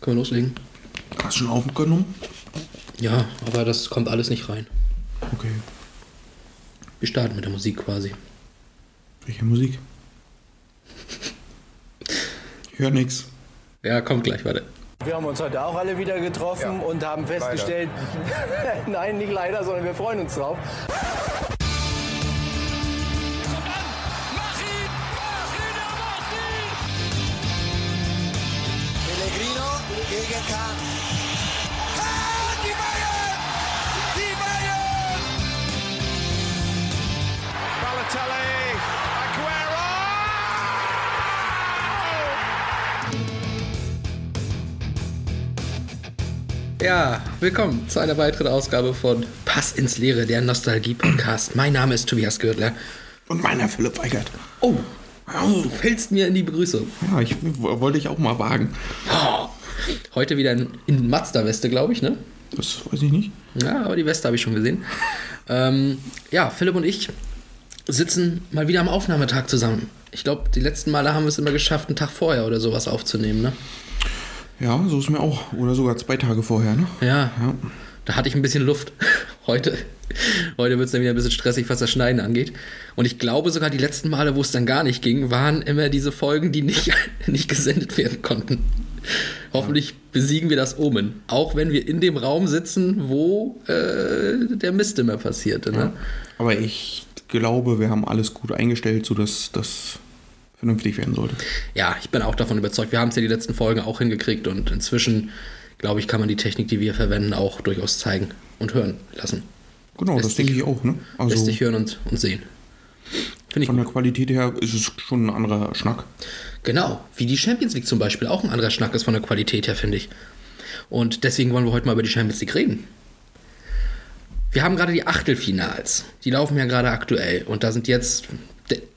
Können wir loslegen? Hast du schon aufgenommen? Ja, aber das kommt alles nicht rein. Okay. Wir starten mit der Musik quasi. Welche Musik? Ich höre nix. Ja, kommt gleich, warte. Wir haben uns heute auch alle wieder getroffen und haben festgestellt, nein, nicht leider, sondern wir freuen uns drauf. Ja, willkommen zu einer weiteren Ausgabe von Pass ins Leere, der Nostalgie-Podcast. Mein Name ist Tobias Gürtler. Und meiner Philipp Weigert. Oh, du fällst mir in die Begrüßung. Ja, ich wollte ich auch mal wagen. Oh, heute wieder in, in Mazda-Weste, glaube ich, ne? Das weiß ich nicht. Ja, aber die Weste habe ich schon gesehen. Ähm, ja, Philipp und ich sitzen mal wieder am Aufnahmetag zusammen. Ich glaube, die letzten Male haben wir es immer geschafft, einen Tag vorher oder sowas aufzunehmen, ne? Ja, so ist mir auch. Oder sogar zwei Tage vorher, ne? Ja, Ja. da hatte ich ein bisschen Luft. Heute, heute wird es dann wieder ein bisschen stressig, was das Schneiden angeht. Und ich glaube sogar, die letzten Male, wo es dann gar nicht ging, waren immer diese Folgen, die nicht, nicht gesendet werden konnten. Hoffentlich besiegen wir das Omen. Auch wenn wir in dem Raum sitzen, wo äh, der Mist immer passierte. Ne? Aber ich glaube, wir haben alles gut eingestellt, sodass das vernünftig werden sollte. Ja, ich bin auch davon überzeugt. Wir haben es ja die letzten Folgen auch hingekriegt und inzwischen, glaube ich, kann man die Technik, die wir verwenden, auch durchaus zeigen und hören lassen. Genau, Lässt das denke ich auch, ne? Lässt Also sich hören und, und sehen. Finde ich von gut. der Qualität her ist es schon ein anderer Schnack. Genau, wie die Champions League zum Beispiel auch ein anderer Schnack ist von der Qualität her, finde ich. Und deswegen wollen wir heute mal über die Champions League reden. Wir haben gerade die Achtelfinals. Die laufen ja gerade aktuell. Und da sind jetzt,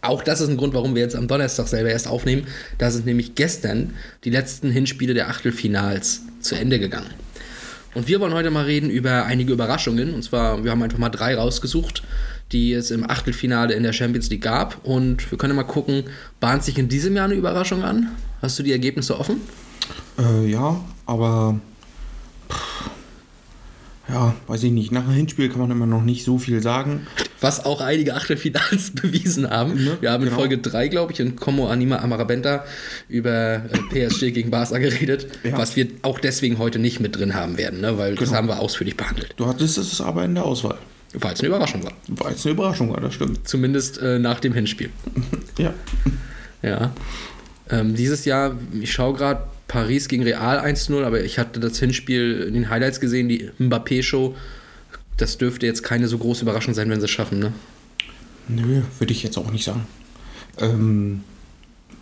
auch das ist ein Grund, warum wir jetzt am Donnerstag selber erst aufnehmen. Da sind nämlich gestern die letzten Hinspiele der Achtelfinals zu Ende gegangen. Und wir wollen heute mal reden über einige Überraschungen. Und zwar, wir haben einfach mal drei rausgesucht, die es im Achtelfinale in der Champions League gab. Und wir können mal gucken, bahnt sich in diesem Jahr eine Überraschung an? Hast du die Ergebnisse offen? Äh, ja, aber pff, ja, weiß ich nicht. Nach einem Hinspiel kann man immer noch nicht so viel sagen. Was auch einige Achtelfinals bewiesen haben. Ne, Wir haben in genau. Folge 3, glaube ich, in Como Anima Amarabenta über äh, PSG gegen Barca geredet, Ja. was wir auch deswegen heute nicht mit drin haben werden, ne? weil das Genau. haben wir ausführlich behandelt. Du hattest es aber in der Auswahl. Weil es eine Überraschung war. Weil es eine Überraschung war, das stimmt. Zumindest äh, nach dem Hinspiel. Ja. Ja. Ähm, dieses Jahr, ich schaue gerade Paris gegen Real 1-0, aber ich hatte das Hinspiel in den Highlights gesehen, die Mbappé-Show. Das dürfte jetzt keine so große Überraschung sein, wenn sie es schaffen, ne? Nö, würde ich jetzt auch nicht sagen. Ähm,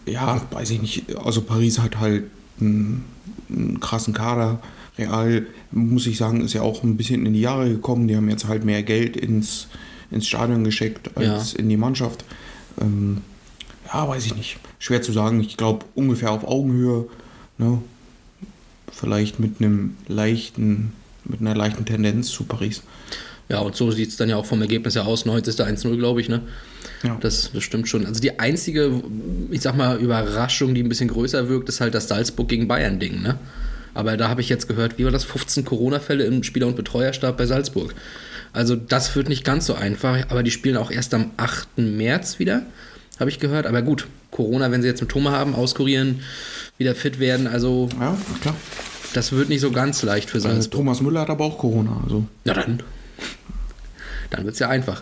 ja, weiß ich nicht. Also Paris hat halt einen, einen krassen Kader. Real, muss ich sagen, ist ja auch ein bisschen in die Jahre gekommen. Die haben jetzt halt mehr Geld ins, ins Stadion geschickt als Ja. in die Mannschaft. Ähm, ja, weiß ich nicht. Schwer zu sagen. Ich glaube ungefähr auf Augenhöhe. Ne? Vielleicht mit einem leichten, mit einer leichten Tendenz zu Paris. Ja, und so sieht es dann ja auch vom Ergebnis her aus. 90. 1-0, glaube ich, ne? Ja. Das, das stimmt schon. Also die einzige, ich sag mal, Überraschung, die ein bisschen größer wirkt, ist halt das Salzburg gegen Bayern-Ding, ne? Aber da habe ich jetzt gehört, wie war das? 15 Corona-Fälle im Spieler- und Betreuerstab bei Salzburg. Also das wird nicht ganz so einfach, aber die spielen auch erst am 8. März wieder, habe ich gehört. Aber gut, Corona, wenn sie jetzt Symptome haben, auskurieren, wieder fit werden, also ja, klar. das wird nicht so ganz leicht für Salzburg. Thomas Müller hat aber auch Corona. Also. Na dann. Dann wird es ja einfach.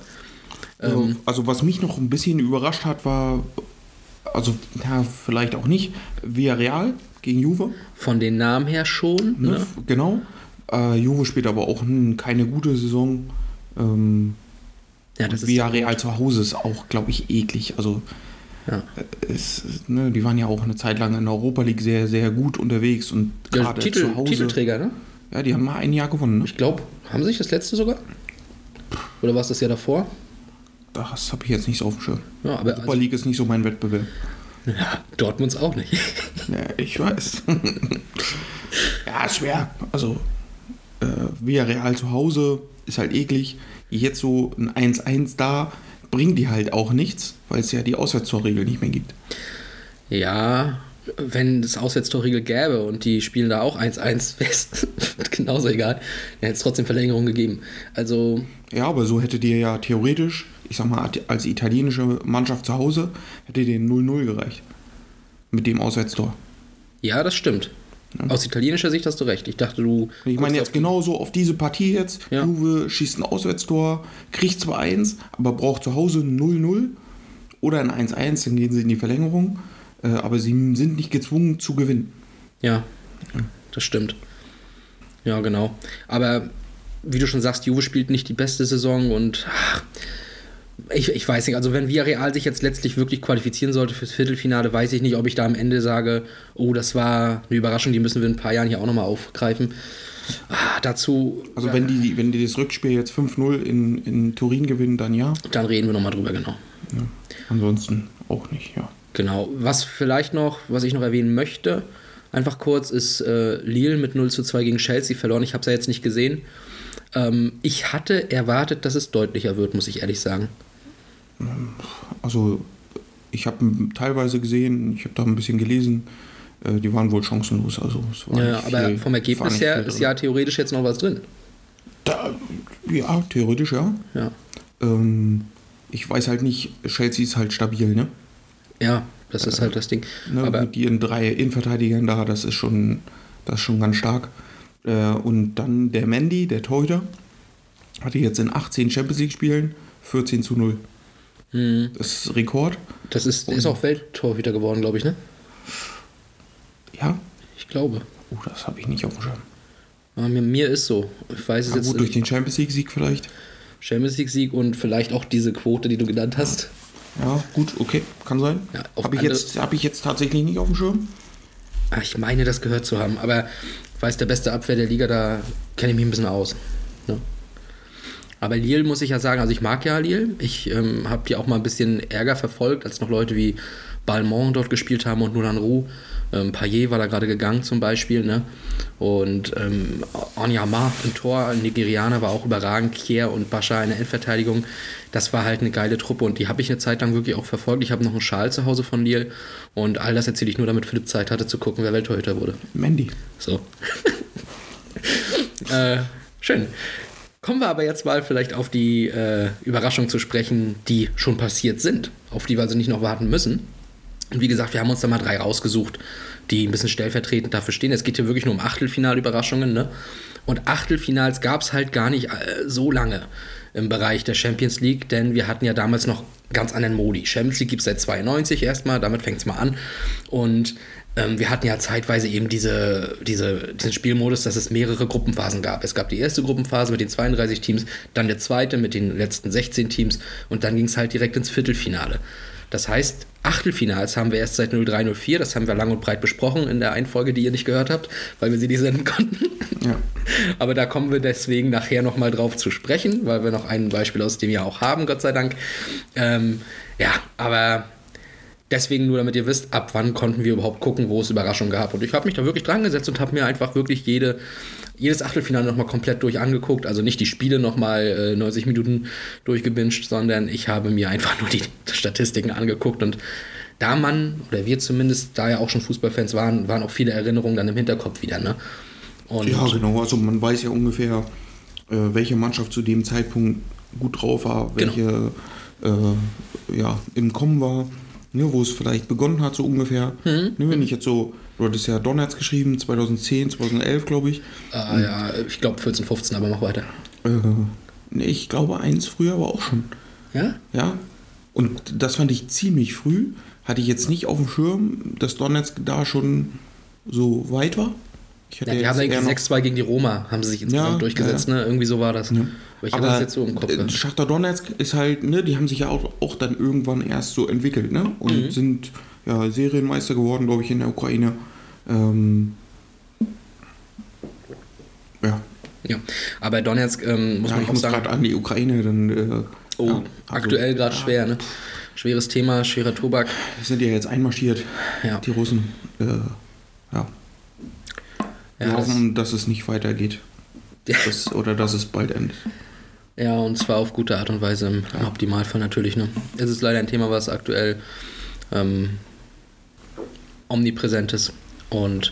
Also, also was mich noch ein bisschen überrascht hat, war, also ja, vielleicht auch nicht, Villarreal gegen Juve. Von den Namen her schon. Ne? Ne? Genau. Äh, Juve spielt aber auch hm, keine gute Saison. Ähm, Ja, das ist Villarreal zu Hause ist auch, glaube ich, eklig. Also Ja. es, ne, die waren ja auch eine Zeit lang in der Europa League sehr, sehr gut unterwegs und Der gerade Titel, zu Hause. Titelträger, ne? Ja, die haben mal ein Jahr gewonnen. Ne? Ich glaube, haben sie sich das letzte sogar? Oder war es das Jahr davor? Das habe ich jetzt nicht so auf dem Schirm. Ja, aber Europa also, League ist nicht so mein Wettbewerb. ja, Dortmunds auch nicht. Ja, ich weiß. ja, ist schwer. Also, äh, Villarreal zu Hause ist halt eklig. Jetzt so ein 1-1 da bringt die halt auch nichts, weil es ja die Auswärtstorregel nicht mehr gibt. ja, wenn es Auswärtstorregel gäbe und die spielen da auch 1-1, wäre es genauso egal. Dann hätte es trotzdem Verlängerung gegeben. Also, Ja, aber so hätte dir ja theoretisch, ich sag mal, als italienische Mannschaft zu Hause, hätte dir 0-0 gereicht. Mit dem Auswärtstor. ja, das stimmt. Aus italienischer Sicht hast du recht. Ich dachte, du. Ich meine jetzt auf- genauso auf diese Partie jetzt. Ja. Juve schießt ein Auswärtstor, kriegt zwar 1, aber braucht zu Hause ein 0-0 oder ein 1-1, dann gehen sie in die Verlängerung. Äh, aber sie sind nicht gezwungen zu gewinnen. Ja, das stimmt. Ja, genau. Aber wie du schon sagst, Juve spielt nicht die beste Saison und ach, ich, ich weiß nicht, also wenn Villarreal sich jetzt letztlich wirklich qualifizieren sollte fürs Viertelfinale, weiß ich nicht, ob ich da am Ende sage, oh, das war eine Überraschung, die müssen wir in ein paar Jahren hier auch nochmal aufgreifen. Ah, dazu, Also wenn die, wenn die das Rückspiel jetzt 5-0 in, in Turin gewinnen, dann ja. dann reden wir nochmal drüber, genau. Ansonsten auch nicht, ja. Genau. Was vielleicht noch, was ich noch erwähnen möchte, einfach kurz, ist äh, Lille mit 0 zu 2 gegen Chelsea verloren. Ich habe es ja jetzt nicht gesehen. Ähm, ich hatte erwartet, dass es deutlicher wird, muss ich ehrlich sagen. Also ich habe teilweise gesehen, ich habe da ein bisschen gelesen, äh, die waren wohl chancenlos. Also es war Ja, aber viel- vom Ergebnis her viel ist ja theoretisch jetzt noch was drin. Da, ja, theoretisch ja. Ja. Ähm, ich weiß halt nicht, Chelsea ist halt stabil, ne? Ja, das ist halt das Ding. ne Aber mit ihren drei Innenverteidigern da, das ist schon, das ist schon ganz stark. Äh, und dann der Mandy, der Torhüter, hatte jetzt in 18 Champions League Spielen 14 zu 0. Mhm. Das ist Rekord. das ist, ist auch Welttorhüter geworden, glaube ich, ne? Ja, Ich glaube. oh, das habe ich nicht auf dem Schirm. Aber mir, mir ist so. Ich weiß es Ja, jetzt gut, durch den Champions League Sieg vielleicht. Champions League Sieg und vielleicht auch diese Quote, die du genannt hast. Ja, gut, okay, kann sein. Ja, habe ich, jetzt- hab ich jetzt tatsächlich nicht auf dem Schirm. Ah, Ich meine, das gehört zu haben, aber ich weiß, der beste Abwehr der Liga, da kenne ich mich ein bisschen aus. Ne? Aber Lille muss ich ja sagen, also ich mag ja Lille. Ich ähm, habe die auch mal ein bisschen Ärger verfolgt, als noch Leute wie Balmont dort gespielt haben und Nulan Roux. Ähm, Payet war da gerade gegangen zum Beispiel. Ne? Und ähm, Onyama im Tor, ein Nigerianer, war auch überragend. Kier und Bascha in der Endverteidigung. Das war halt eine geile Truppe und die habe ich eine Zeit lang wirklich auch verfolgt. Ich habe noch einen Schal zu Hause von Lille und all das erzähle ich nur, damit Philipp Zeit hatte zu gucken, wer Welttorhüter wurde. Mandy. So. äh, schön. Kommen wir aber jetzt mal vielleicht auf die äh, Überraschungen zu sprechen, die schon passiert sind, auf die wir also nicht noch warten müssen. Und wie gesagt, wir haben uns da mal drei rausgesucht, die ein bisschen stellvertretend dafür stehen. Es geht hier wirklich nur um Achtelfinalüberraschungen, ne? Und Achtelfinals gab es halt gar nicht äh, so lange im Bereich der Champions League, denn wir hatten ja damals noch ganz anderen Modi. Champions League gibt es seit 92 erstmal, damit fängt es mal an. Und ähm, wir hatten ja zeitweise eben diese, diese, diesen Spielmodus, dass es mehrere Gruppenphasen gab. Es gab die erste Gruppenphase mit den 32 Teams, dann der zweite mit den letzten 16 Teams und dann ging es halt direkt ins Viertelfinale. Das heißt, Achtelfinals haben wir erst seit 0304, das haben wir lang und breit besprochen in der einen Folge, die ihr nicht gehört habt, weil wir sie nicht senden konnten. Ja. Aber da kommen wir deswegen nachher nochmal drauf zu sprechen, weil wir noch ein Beispiel aus dem Jahr auch haben, Gott sei Dank. Ähm, ja, aber deswegen nur, damit ihr wisst, ab wann konnten wir überhaupt gucken, wo es Überraschungen gab. Und ich habe mich da wirklich dran gesetzt und habe mir einfach wirklich jede, jedes Achtelfinale nochmal komplett durch angeguckt. Also nicht die Spiele nochmal äh, 90 Minuten durchgebinged, sondern ich habe mir einfach nur die Statistiken angeguckt und da man, oder wir zumindest, da ja auch schon Fußballfans waren, waren auch viele Erinnerungen dann im Hinterkopf wieder. Ne? Und Ja, genau. Also man weiß ja ungefähr, äh, welche Mannschaft zu dem Zeitpunkt gut drauf war, Genau. welche äh, ja, im Kommen war, ne, wo es vielleicht begonnen hat, so ungefähr. Mhm. Ne, wenn ich jetzt so, du hattest ja Donnerts geschrieben, 2010, 2011, glaube ich. Ah, ja, ich glaube 14, 15, aber mach weiter. Äh, ne, ich glaube, eins früher war auch schon. Ja? Ja. Und das fand ich ziemlich früh. Hatte ich jetzt nicht auf dem Schirm, dass Donetsk da schon so weit war. Ja, die haben irgendwie noch- 6-2 gegen die Roma, haben sie sich insgesamt Ja, durchgesetzt, ne? Irgendwie so war das. Aber ich hatte das jetzt so im Kopf. äh, gehabt. Schachtar Donetsk ist halt, ne, die haben sich ja auch, auch dann irgendwann erst so entwickelt, ne? Und Mhm. sind ja Serienmeister geworden, glaube ich, in der Ukraine. Ähm, ja. Ja. Aber Donetsk ähm, muss ja, man auch sagen. gerade an die Ukraine, dann. Äh, Oh, ja, also, aktuell gerade ja, schwer, ne? Schweres Thema, schwerer Tobak. Die sind ja jetzt einmarschiert, Ja. die Russen. Äh, ja. Ja, das, hoffen, dass es nicht weitergeht. Das, oder dass es bald endet. ja, und zwar auf gute Art und Weise im, im Optimalfall natürlich, ne? Es ist leider ein Thema, was aktuell ähm, Omnipräsentes. Und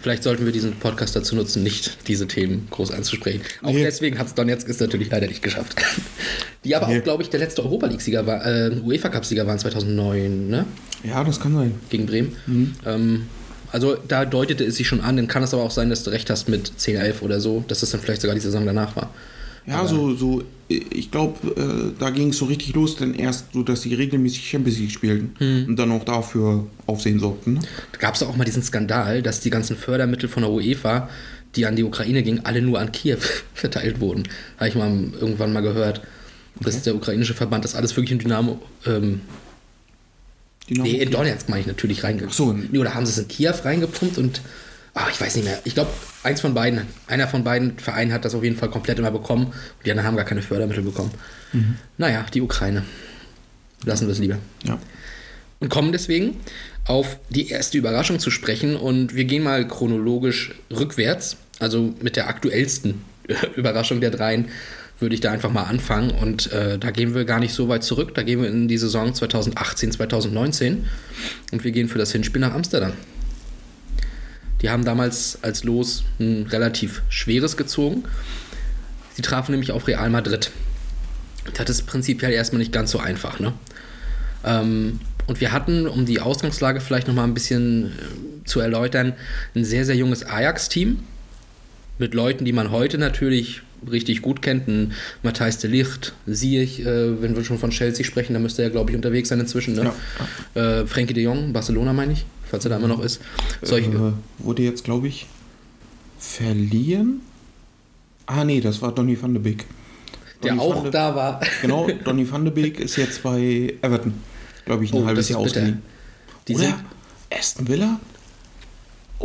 vielleicht sollten wir diesen Podcast dazu nutzen, nicht diese Themen groß anzusprechen. Auch Nee. deswegen hat es Donetsk es natürlich leider nicht geschafft. Die aber Nee. auch, glaube ich, der letzte Europa League-Sieger war, äh, UEFA-Cup-Sieger waren 2009, ne? Ja, das kann sein. Gegen Bremen. Ähm, also da deutete es sich schon an, dann kann es aber auch sein, dass du recht hast mit 10-11 oder so, dass das dann vielleicht sogar die Saison danach war. Ja, so, so, ich glaube, äh, da ging es so richtig los, denn erst so, dass sie regelmäßig Champions League spielten und dann auch dafür Aufsehen sorgten. Ne? Da gab es auch mal diesen Skandal, dass die ganzen Fördermittel von der UEFA, die an die Ukraine gingen, alle nur an Kiew verteilt wurden. Habe ich mal irgendwann mal gehört. Dass der ukrainische Verband das alles wirklich in Dynamo, ähm, Dynamo nee, in. Donetsk meine ich natürlich reingepumpt. So. Nee, oder haben sie es in Kiew reingepumpt und ah, ich weiß nicht mehr. Ich glaube, eins von beiden, einer von beiden Vereinen hat das auf jeden Fall komplett immer bekommen und die anderen haben gar keine Fördermittel bekommen. Naja, die Ukraine. Lassen wir es lieber. Ja. Und kommen deswegen auf die erste Überraschung zu sprechen. Und wir gehen mal chronologisch rückwärts, also mit der aktuellsten Überraschung der dreien, würde ich da einfach mal anfangen. Und äh, da gehen wir gar nicht so weit zurück. Da gehen wir in die Saison 2018, 2019. Und wir gehen für das Hinspiel nach Amsterdam. Die haben damals als Los ein relativ schweres gezogen. Sie trafen nämlich auf Real Madrid. Das ist prinzipiell erstmal nicht ganz so einfach, ne? Ähm, und wir hatten, um die Ausgangslage vielleicht noch mal ein bisschen äh, zu erläutern, ein sehr, sehr junges Ajax-Team mit Leuten, die man heute natürlich richtig gut kennt. Ein Matthijs de Licht, Ziyech, äh, wenn wir schon von Chelsea sprechen, da müsste er, glaube ich, unterwegs sein inzwischen. Ne? Äh, Frankie de Jong, Barcelona meine ich, falls er da immer noch ist. Solche, Äh, wurde jetzt, glaube ich, verliehen. Ah, nee, das war Donny van de Beek. der Donny auch van de- da war. Genau, Donny van de Beek ist jetzt bei Everton, glaube ich, ein Oh, halbes Jahr ausgeliehen. Oder Aston Villa?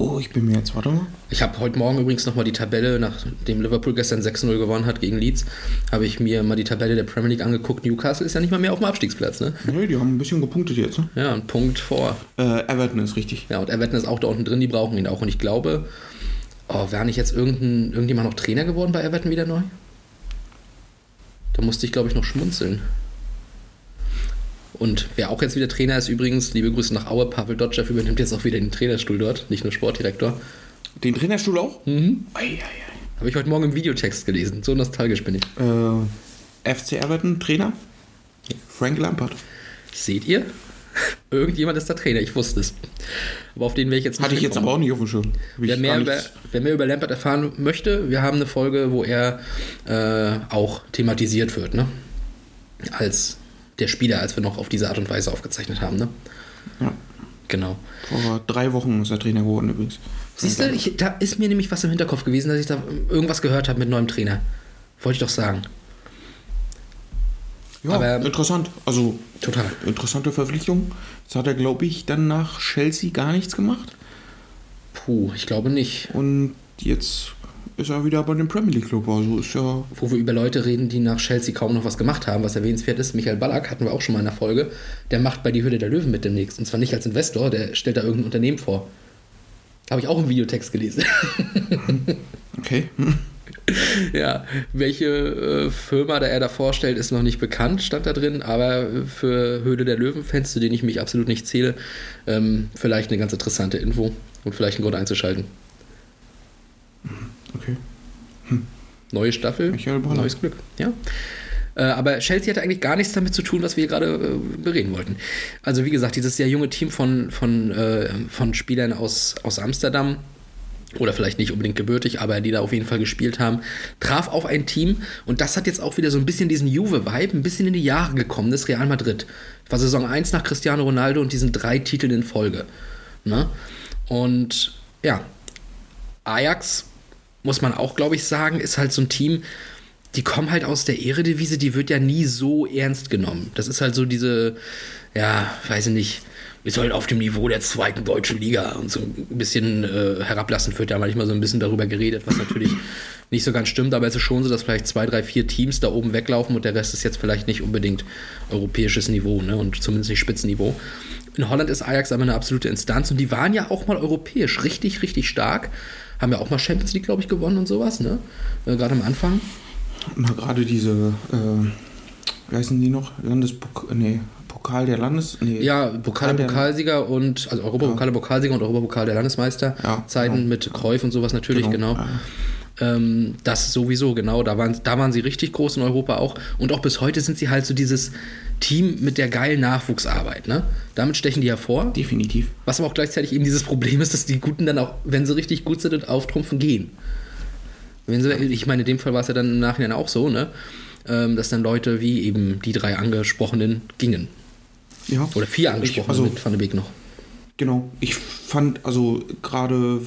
Oh, ich bin mir jetzt, warte mal. Ich habe heute Morgen übrigens nochmal die Tabelle, nachdem Liverpool gestern 6-0 gewonnen hat gegen Leeds, habe ich mir mal die Tabelle der Premier League angeguckt. Newcastle ist ja nicht mal mehr auf dem Abstiegsplatz, ne? Nee, die haben ein bisschen gepunktet jetzt. Ne? Ja, ein Punkt vor. Äh, Everton ist richtig. Ja, und Everton ist auch da unten drin, die brauchen ihn auch. Und ich glaube, oh, wäre nicht jetzt irgendein, irgendjemand noch Trainer geworden bei Everton wieder neu? Da musste ich, glaube ich, noch schmunzeln. Und wer auch jetzt wieder Trainer ist, übrigens, liebe Grüße nach Aue, Pavel Dotschew übernimmt jetzt auch wieder den Trainerstuhl dort, nicht nur Sportdirektor. Den Trainerstuhl auch? Mhm. Habe ich heute Morgen im Videotext gelesen. So nostalgisch bin ich. Äh, FC Everton, Trainer? Frank Lampard. Seht ihr? Irgendjemand ist der Trainer, ich wusste es. Aber auf den wäre ich jetzt nicht Hatte ich jetzt aber auch nicht auf dem Schirm. Wer mehr, über, wer mehr über Lampert erfahren möchte, wir haben eine Folge, wo er äh, auch thematisiert wird, ne? Als der Spieler, als wir noch auf diese Art und Weise aufgezeichnet haben, ne? Ja. Genau. Vor drei Wochen ist er Trainer geworden übrigens. Siehst du, ich, da ist mir nämlich was im Hinterkopf gewesen, dass ich da irgendwas gehört habe mit neuem Trainer. Wollte ich doch sagen. Ja, Aber- interessant. Also Total. interessante Verpflichtung. Jetzt hat er, glaube ich, dann nach Chelsea gar nichts gemacht. Puh, ich glaube nicht. Und jetzt ist er wieder bei dem Premier League Club. Also ist ja. Wo wir über Leute reden, die nach Chelsea kaum noch was gemacht haben, was erwähnenswert ist. Michael Ballack hatten wir auch schon mal in der Folge. Der macht bei die Hütte der Löwen mit demnächst. Und zwar nicht als Investor, der stellt da irgendein Unternehmen vor. Habe ich auch im Videotext gelesen. Okay. Ja, welche äh, Firma da er da vorstellt, ist noch nicht bekannt, stand da drin. Aber für Höhle der Löwen-Fans, zu denen ich mich absolut nicht zähle, ähm, vielleicht eine ganz interessante Info und vielleicht ein Grund einzuschalten. Okay. Neue Staffel, neues Glück. Ja. Äh, aber Chelsea hatte eigentlich gar nichts damit zu tun, was wir hier gerade äh, bereden wollten. Also wie gesagt, dieses sehr junge Team von, von, äh, von Spielern aus, aus Amsterdam, oder vielleicht nicht unbedingt gebürtig, aber die da auf jeden Fall gespielt haben, traf auf ein Team und das hat jetzt auch wieder so ein bisschen diesen Juve-Vibe, ein bisschen in die Jahre gekommen, das Real Madrid. War Saison 1 nach Cristiano Ronaldo und diesen drei Titeln in Folge. Ne? Und ja, Ajax, muss man auch, glaube ich, sagen, ist halt so ein Team, die kommen halt aus der Eredivise, die wird ja nie so ernst genommen. Das ist halt so diese, ja, weiß ich nicht, wir sollen auf dem Niveau der zweiten deutschen Liga und so ein bisschen äh, herablassend wird ja manchmal so ein bisschen darüber geredet, was natürlich nicht so ganz stimmt, aber es ist schon so, dass vielleicht zwei, drei, vier Teams da oben weglaufen und der Rest ist jetzt vielleicht nicht unbedingt europäisches Niveau, ne? Und zumindest nicht Spitzenniveau. In Holland ist Ajax aber eine absolute Instanz und die waren ja auch mal europäisch richtig, richtig stark. Haben ja auch mal Champions League, glaube ich, gewonnen und sowas, ne? Äh, Gerade am Anfang. Na, gerade diese, äh, wie heißen die noch? Landespok nee, Pokal der Landes... Nee, Ja, Pokal der- Pokalsieger und also Europapokal Pokalsieger und Europapokal der Landesmeister Ja, Zeiten genau. mit Cruyff und sowas natürlich Genau, genau. Ähm, das sowieso genau, da waren da waren sie richtig groß in Europa auch und auch bis heute sind sie halt so dieses Team mit der geilen Nachwuchsarbeit, ne? Damit stechen die hervor. Definitiv. Was aber auch gleichzeitig eben dieses Problem ist, dass die Guten dann auch, wenn sie richtig gut sind und auftrumpfen, gehen. Wenn sie, ich meine, in dem Fall war es ja dann im Nachhinein auch so, ne? Ähm, dass dann Leute wie eben die drei angesprochenen gingen. Ja. Oder vier angesprochene also- mit Van de Beek noch. Genau. Ich fand also gerade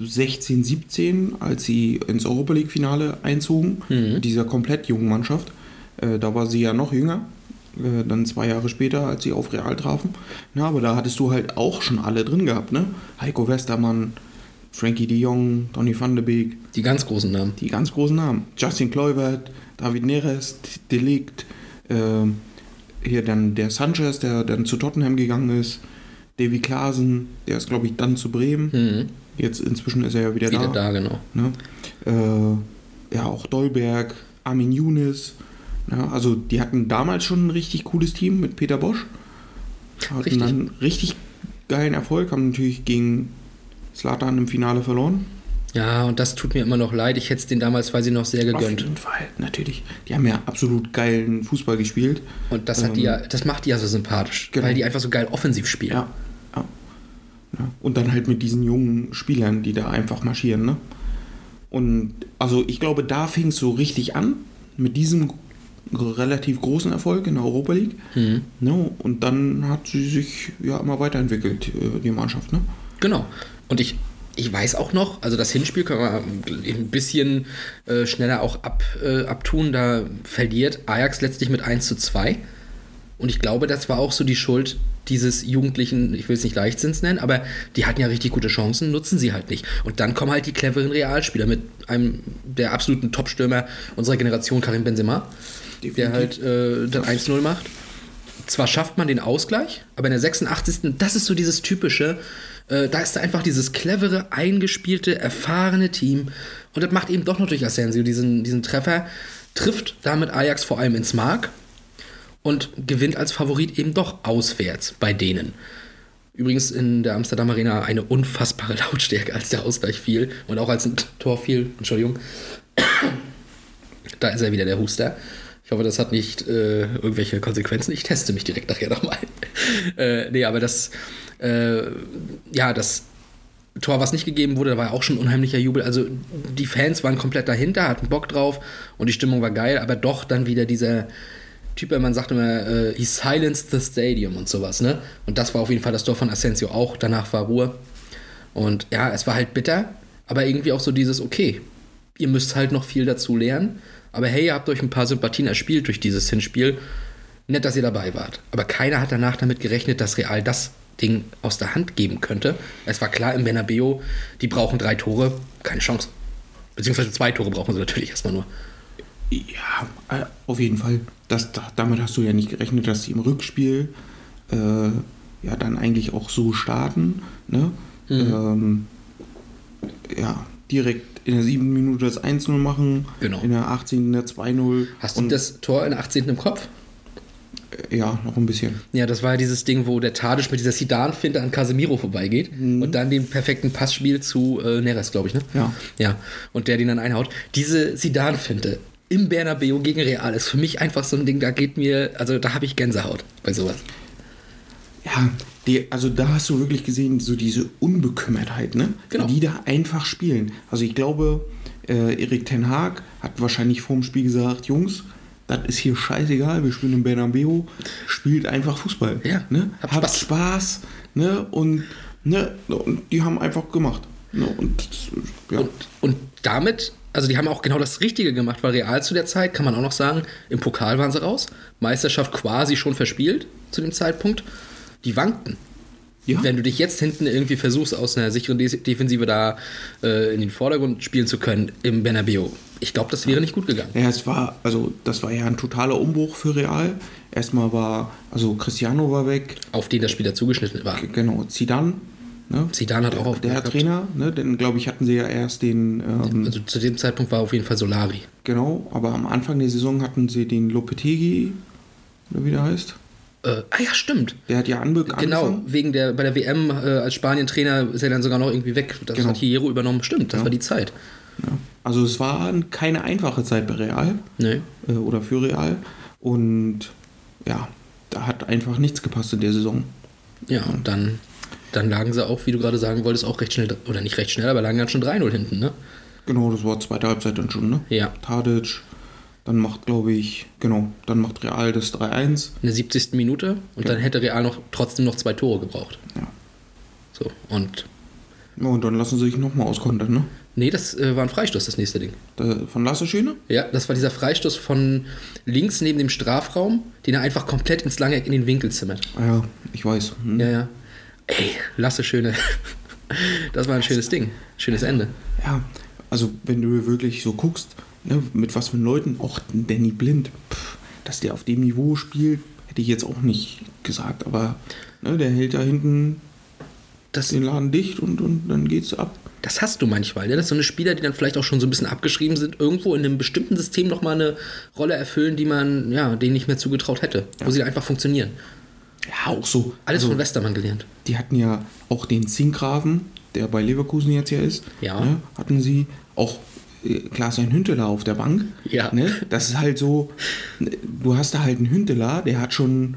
16, 17, als sie ins Europa League-Finale einzogen, mit dieser komplett jungen Mannschaft, äh, da war sie ja noch jünger, äh, dann zwei Jahre später, als sie auf Real trafen. Na, aber da hattest du halt auch schon alle drin gehabt, ne? Heiko Westermann, Frankie de Jong, Donny van de Beek, Die ganz großen Namen. die ganz großen Namen. Justin Kluivert, David Neres, Delict, ähm, hier dann der Sanchez, der dann zu Tottenham gegangen ist, Davy Klaasen, der ist glaube ich dann zu Bremen. Jetzt inzwischen ist er ja wieder, Wieder da. da, genau. Ne? Äh, ja, auch Dolberg, Armin Younes. Ja, also die hatten damals schon ein richtig cooles Team mit Peter Bosch. Hatten Richtig. dann richtig geilen Erfolg, haben natürlich gegen Slatan im Finale verloren. Ja, und das tut mir immer noch leid. Ich hätte es denen damals, weil sie noch sehr Auf gegönnt. jeden Fall, natürlich. Die haben ja absolut geilen Fußball gespielt. Und das hat die ja, das macht die ja so sympathisch, Genau. weil die einfach so geil offensiv spielen. Ja. ja. ja. Und dann halt mit diesen jungen Spielern, die da einfach marschieren, ne? Und also ich glaube, da fing es so richtig an, mit diesem relativ großen Erfolg in der Europa League. Ne? Und dann hat sie sich ja immer weiterentwickelt, äh, die Mannschaft, ne? Genau. Und ich, ich weiß auch noch, also das Hinspiel können wir ein bisschen äh, schneller auch ab, äh, abtun. Da verliert Ajax letztlich mit 1 zu 2. Und ich glaube, das war auch so die Schuld dieses jugendlichen, ich will es nicht Leichtsinns nennen, aber die hatten ja richtig gute Chancen, nutzen sie halt nicht. Und dann kommen halt die cleveren Realspieler mit einem der absoluten Top-Stürmer unserer Generation, Karim Benzema, der halt äh, dann 1-0 macht. Zwar schafft man den Ausgleich, aber in der 86. Das ist so dieses typische, äh, da ist da einfach dieses clevere, eingespielte, erfahrene Team. Und das macht eben doch noch durch Asensio diesen, diesen Treffer, trifft damit Ajax vor allem ins Mark und gewinnt als Favorit eben doch auswärts bei denen. Übrigens in der Amsterdam Arena eine unfassbare Lautstärke, als der Ausgleich fiel und auch als ein Tor fiel. Entschuldigung. Da ist er wieder, der Huster. Hoffe, das hat nicht äh, irgendwelche Konsequenzen. Ich teste mich direkt nachher nochmal. äh, nee, aber das, äh, ja, das Tor, was nicht gegeben wurde, da war auch schon unheimlicher Jubel. Also die Fans waren komplett dahinter, hatten Bock drauf und die Stimmung war geil, aber doch dann wieder dieser Typ, man sagt immer, äh, he silenced the stadium und sowas, ne? Und das war auf jeden Fall das Tor von Asensio auch. Danach war Ruhe. Und ja, es war halt bitter, aber irgendwie auch so dieses, okay, ihr müsst halt noch viel dazu lernen. Aber hey, ihr habt euch ein paar Sympathien erspielt durch dieses Hinspiel. Nett, dass ihr dabei wart. Aber keiner hat danach damit gerechnet, dass Real das Ding aus der Hand geben könnte. Es war klar im Bernabeu, die brauchen drei Tore, keine Chance. Beziehungsweise zwei Tore brauchen sie natürlich erstmal nur. Ja, äh, auf jeden Fall. Das, da, damit hast du ja nicht gerechnet, dass die im Rückspiel äh, ja dann eigentlich auch so starten. Ne? Ähm, ja, direkt in der 7. Minute das 1-0 machen, Genau. in der 18. der 2-0. Hast du das Tor in der 18. im Kopf? äh, Ja, noch ein bisschen. Ja, das war ja dieses Ding, wo der Tadic mit dieser Sidan-Finte an Casemiro vorbeigeht und dann den perfekten Pass spielt zu äh, Neres, glaube ich, ne? Ja. Ja, und der den dann einhaut. Diese Sidan-Finte im Bernabeu gegen Real ist für mich einfach so ein Ding, da geht mir, also da habe ich Gänsehaut bei sowas. Ja, die, also da hast du wirklich gesehen, so diese Unbekümmertheit, ne? Genau. Die da einfach spielen. Also ich glaube, äh, Erik Ten Haag hat wahrscheinlich vor dem Spiel gesagt, Jungs, das ist hier scheißegal, wir spielen im Bernabeu, spielt einfach Fußball. Ja, ne? habt Habt Spaß. Spaß, ne? Und, ne? und die haben einfach gemacht. Ne? Und, ja. Und, und damit, also die haben auch genau das Richtige gemacht, weil Real zu der Zeit, kann man auch noch sagen, im Pokal waren sie raus, Meisterschaft quasi schon verspielt zu dem Zeitpunkt. Die wankten. Ja. Wenn du dich jetzt hinten irgendwie versuchst, aus einer sicheren De Defensive da äh, in den Vordergrund spielen zu können im Bernabeu, ich glaube, das wäre nicht gut gegangen. Ja, es war, also das war ja ein totaler Umbruch für Real. Erstmal war, also Cristiano war weg, Auf den das Spiel da zugeschnitten war. genau, Zidane. Ne? Zidane hat auch der aufgehört. gehabt. Trainer, ne? denn glaube ich hatten sie ja erst den, ähm, Also zu dem Zeitpunkt war auf jeden Fall Solari. genau, aber am Anfang der Saison hatten sie den Lopetegi, oder wie der heißt. Äh, ah ja, stimmt. Der hat ja anbe Genau, angefangen. wegen der, bei der WM äh, als Spanien-Trainer ist er dann sogar noch irgendwie weg. Das Genau. hat Hierro übernommen. Stimmt, das Ja. war die Zeit. Ja. Also es war keine einfache Zeit bei Real Nee. äh, oder für Real. Und ja, da hat einfach nichts gepasst in der Saison. Ja, und dann, dann lagen sie auch, wie du gerade sagen wolltest, auch recht schnell, oder nicht recht schnell, aber lagen dann schon 3-0 hinten, ne? Genau, das war zweite Halbzeit dann schon, ne? Ja. Tadic, dann macht, glaube ich, genau, dann macht Real das 3-1. In der 70. Minute und dann hätte Real noch trotzdem noch zwei Tore gebraucht. Ja. So, und Ja, und dann lassen sie sich nochmal auskontern, ne? nee, das äh, war ein Freistoß, das nächste Ding. Da, von Lasse Schöne? Ja, das war dieser Freistoß von links neben dem Strafraum, den er einfach komplett ins lange Eck in den Winkel zimmert. Ah ja, ich weiß. Hm. Ja, ja. Ey, lasse schöne. Das war ein schönes Ding. Schönes Ende. Ja, also wenn du wirklich so guckst, ne, mit was für Leuten, auch Danny Blind, pff, dass der auf dem Niveau spielt, hätte ich jetzt auch nicht gesagt, aber ne, der hält da hinten Das, den Laden dicht und, und dann geht's ab. das hast du manchmal. Ne? Das sind so eine Spieler, die dann vielleicht auch schon so ein bisschen abgeschrieben sind, irgendwo in einem bestimmten System nochmal eine Rolle erfüllen, die man, ja, denen nicht mehr zugetraut hätte. Wo sie einfach funktionieren. Ja, auch so. Alles also, von Westermann gelernt. Die hatten ja auch den Zinkgrafen, der bei Leverkusen jetzt ja ist. Ja. Ne, hatten sie auch Klaas-Jan Hünteler auf der Bank. Ja. Ne? Das ist halt so, ne, du hast da halt einen Hünteler, der hat schon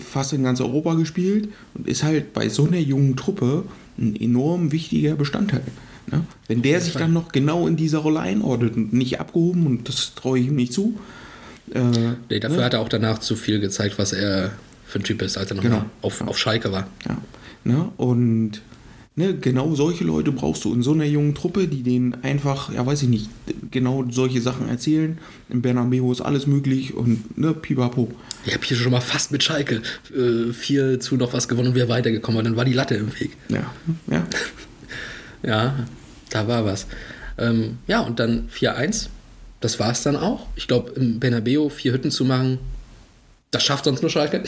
fast in ganz Europa gespielt und ist halt bei so einer jungen Truppe ein enorm wichtiger Bestandteil. Ne? Wenn der sich dann noch genau in dieser Rolle einordnet und nicht abgehoben, und das traue ich ihm nicht zu. Äh, Nee, dafür hat er auch danach zu viel gezeigt, was er für ein Typ ist, als er noch Genau. auf, auf Schalke war. Ja. Ne? Und ne, genau solche Leute brauchst du in so einer jungen Truppe, die denen einfach, ja weiß ich nicht, genau solche Sachen erzählen. Im Bernabeu ist alles möglich und ne, pipapo. Ich habe hier schon mal fast mit Schalke äh, 4 zu noch was gewonnen und wäre weitergekommen, und dann war die Latte im Weg. Ja, ja. Ja, da war was. Ähm, ja, und dann 4-1. Das war es dann auch. Ich glaube, im Bernabeu vier Hütten zu machen, das schafft sonst nur Schalke.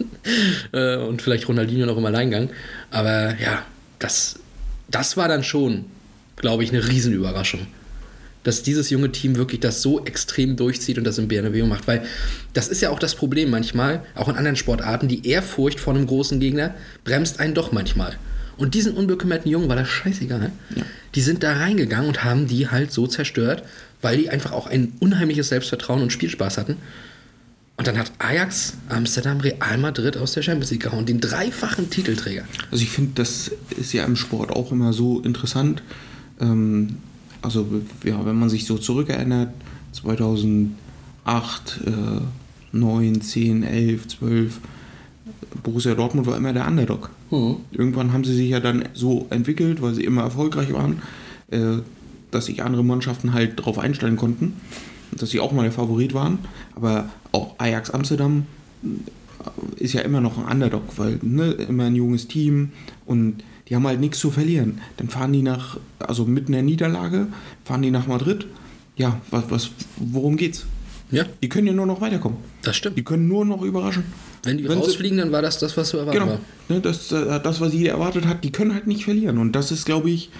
äh, und vielleicht Ronaldinho noch im Alleingang. Aber ja, das, das war dann schon, glaube ich, eine Riesenüberraschung. Dass dieses junge Team wirklich das so extrem durchzieht und das im Bernabeu macht. Weil das ist ja auch das Problem manchmal, auch in anderen Sportarten, die Ehrfurcht vor einem großen Gegner bremst einen doch manchmal. Und diesen unbekümmerten Jungen war das scheißegal. Die sind da reingegangen und haben die halt so zerstört, weil die einfach auch ein unheimliches Selbstvertrauen und Spielspaß hatten. Und dann hat Ajax Amsterdam Real Madrid aus der Champions League gehauen, den dreifachen Titelträger. Also ich finde, das ist ja im Sport auch immer so interessant. Ähm, also ja, wenn man sich so zurückerinnert, 2008, äh, 9, 10, 11, 12, Borussia Dortmund war immer der Underdog. Irgendwann haben sie sich ja dann so entwickelt, weil sie immer erfolgreich waren, äh, dass sich andere Mannschaften halt darauf einstellen konnten, dass sie auch mal der Favorit waren. Aber auch Ajax Amsterdam ist ja immer noch ein Underdog, weil ne, immer ein junges Team und die haben halt nichts zu verlieren. Dann fahren die nach, also mitten in der Niederlage, fahren die nach Madrid. Ja, was, was, worum geht's? Ja, Die können ja nur noch weiterkommen. das stimmt. Die können nur noch überraschen. Wenn die Wenn sie- rausfliegen, dann war das das, was zu erwarten Genau. war. Ne, das, äh, das, was jeder erwartet hat, die können halt nicht verlieren. Und das ist, glaube ich,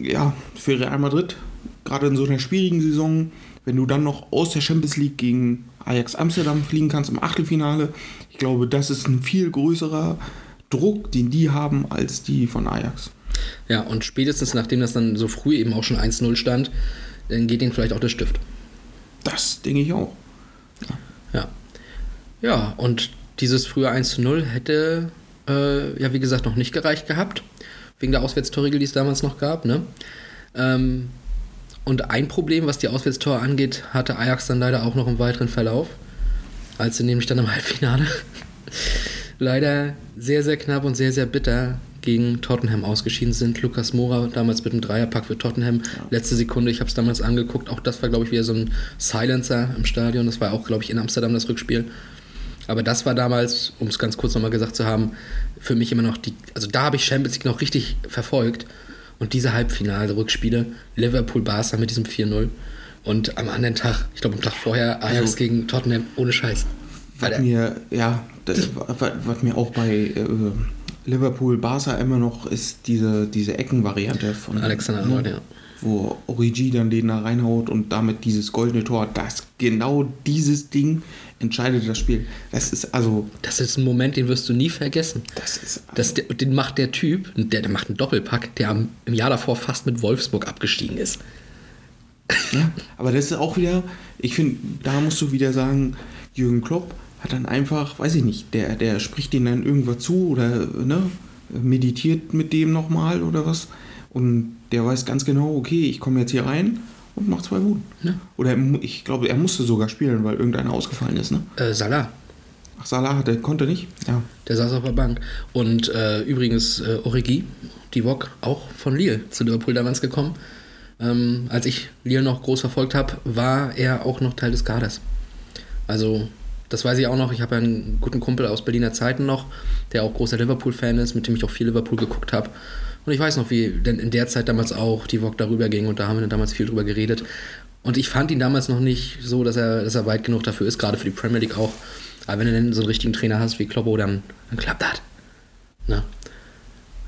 ja, für Real Madrid, gerade in so einer schwierigen Saison, wenn du dann noch aus der Champions League gegen Ajax Amsterdam fliegen kannst im Achtelfinale, ich glaube, das ist ein viel größerer Druck, den die haben, als die von Ajax. Ja, und spätestens nachdem das dann so früh eben auch schon 1-0 stand, dann geht ihnen vielleicht auch der Stift. Das denke ich auch. Ja. Ja, und dieses frühe 1 0 hätte, äh, ja, wie gesagt, noch nicht gereicht gehabt. Wegen der Auswärtstorregel, die es damals noch gab. Ne? Ähm, und ein Problem, was die Auswärtstore angeht, hatte Ajax dann leider auch noch im weiteren Verlauf. Als sie nämlich dann im Halbfinale leider sehr, sehr knapp und sehr, sehr bitter gegen Tottenham ausgeschieden sind. Lukas Moura damals mit einem Dreierpack für Tottenham. Letzte Sekunde, ich habe es damals angeguckt. Auch das war, glaube ich, wieder so ein Silencer im Stadion. Das war auch, glaube ich, in Amsterdam das Rückspiel. Aber das war damals, um es ganz kurz nochmal gesagt zu haben, für mich immer noch die. Also da habe ich Champions League noch richtig verfolgt. Und diese Halbfinale-Rückspiele, Liverpool-Barca mit diesem 4-0. Und am anderen Tag, ich glaube am Tag vorher, Ajax Also- gegen Tottenham, ohne Scheiß. Was mir, ja, das, was, was mir auch bei äh, Liverpool-Barca immer noch ist diese, diese Eckenvariante von Alexander ne, Arnold, ja. Wo Origi dann den da reinhaut und damit dieses goldene Tor, das genau dieses Ding entscheidet das Spiel. Das ist also, Das ist ein Moment, den wirst du nie vergessen. das ist Das, der, den macht der Typ, der, der macht einen Doppelpack, der im Jahr davor fast mit Wolfsburg abgestiegen ist. Ja, aber das ist auch wieder, ich finde, da musst du wieder sagen, Jürgen Klopp hat dann einfach, weiß ich nicht, der, der spricht denen dann irgendwas zu oder ne, meditiert mit dem nochmal oder was. Und der weiß ganz genau, okay, ich komme jetzt hier rein und mache zwei Buden. Ja. Oder er ich glaube, er musste sogar spielen, weil irgendeiner ausgefallen ist. Ne? Äh, Salah, Ach, Salah hatte, konnte nicht? Ja. der saß auf der Bank. Und äh, übrigens äh, Origi, Divok, auch von Lille zu Liverpool damals gekommen. Ähm, als ich Lille noch groß verfolgt habe, war er auch noch Teil des Kaders. Also, das weiß ich auch noch. Ich habe ja einen guten Kumpel aus Berliner Zeiten noch, der auch großer Liverpool-Fan ist, mit dem ich auch viel Liverpool geguckt habe. Und ich weiß noch, wie denn in der Zeit damals auch die VOG darüber ging und da haben wir dann damals viel drüber geredet. Und ich fand ihn damals noch nicht so, dass er, dass er weit genug dafür ist, gerade für die Premier League auch. Aber wenn du dann so einen richtigen Trainer hast wie Kloppo, dann, dann klappt das. Ne?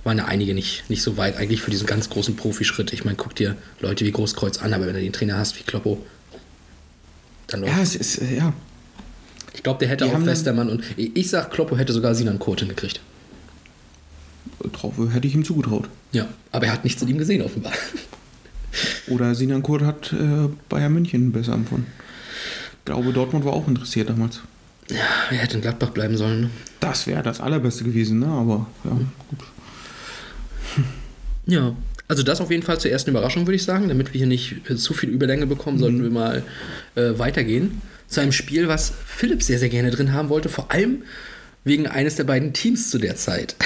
Waren ja einige nicht, nicht so weit eigentlich für diesen ganz großen Profischritt. Ich meine, guck dir Leute wie Großkreuz an, aber wenn du den Trainer hast wie Kloppo, dann läuft Ja, es ist, äh, ja. Ich glaube, der hätte Die auch Westermann und ich sag, Kloppo hätte sogar Sinan Kurt hingekriegt. Drauf hätte ich ihm zugetraut. Ja, aber er hat nichts in ihm gesehen, offenbar. Oder Sinan Kurt hat äh, Bayern München besser empfunden. Ich glaube, Dortmund war auch interessiert damals. Ja, er hätte in Gladbach bleiben sollen. Ne? Das wäre das Allerbeste gewesen, ne? Aber ja, gut. Ja, also das auf jeden Fall zur ersten Überraschung, würde ich sagen. Damit wir hier nicht äh, zu viel Überlänge bekommen, sollten wir mal äh, weitergehen. Zu einem Spiel, was Philipp sehr, sehr gerne drin haben wollte. Vor allem wegen eines der beiden Teams zu der Zeit.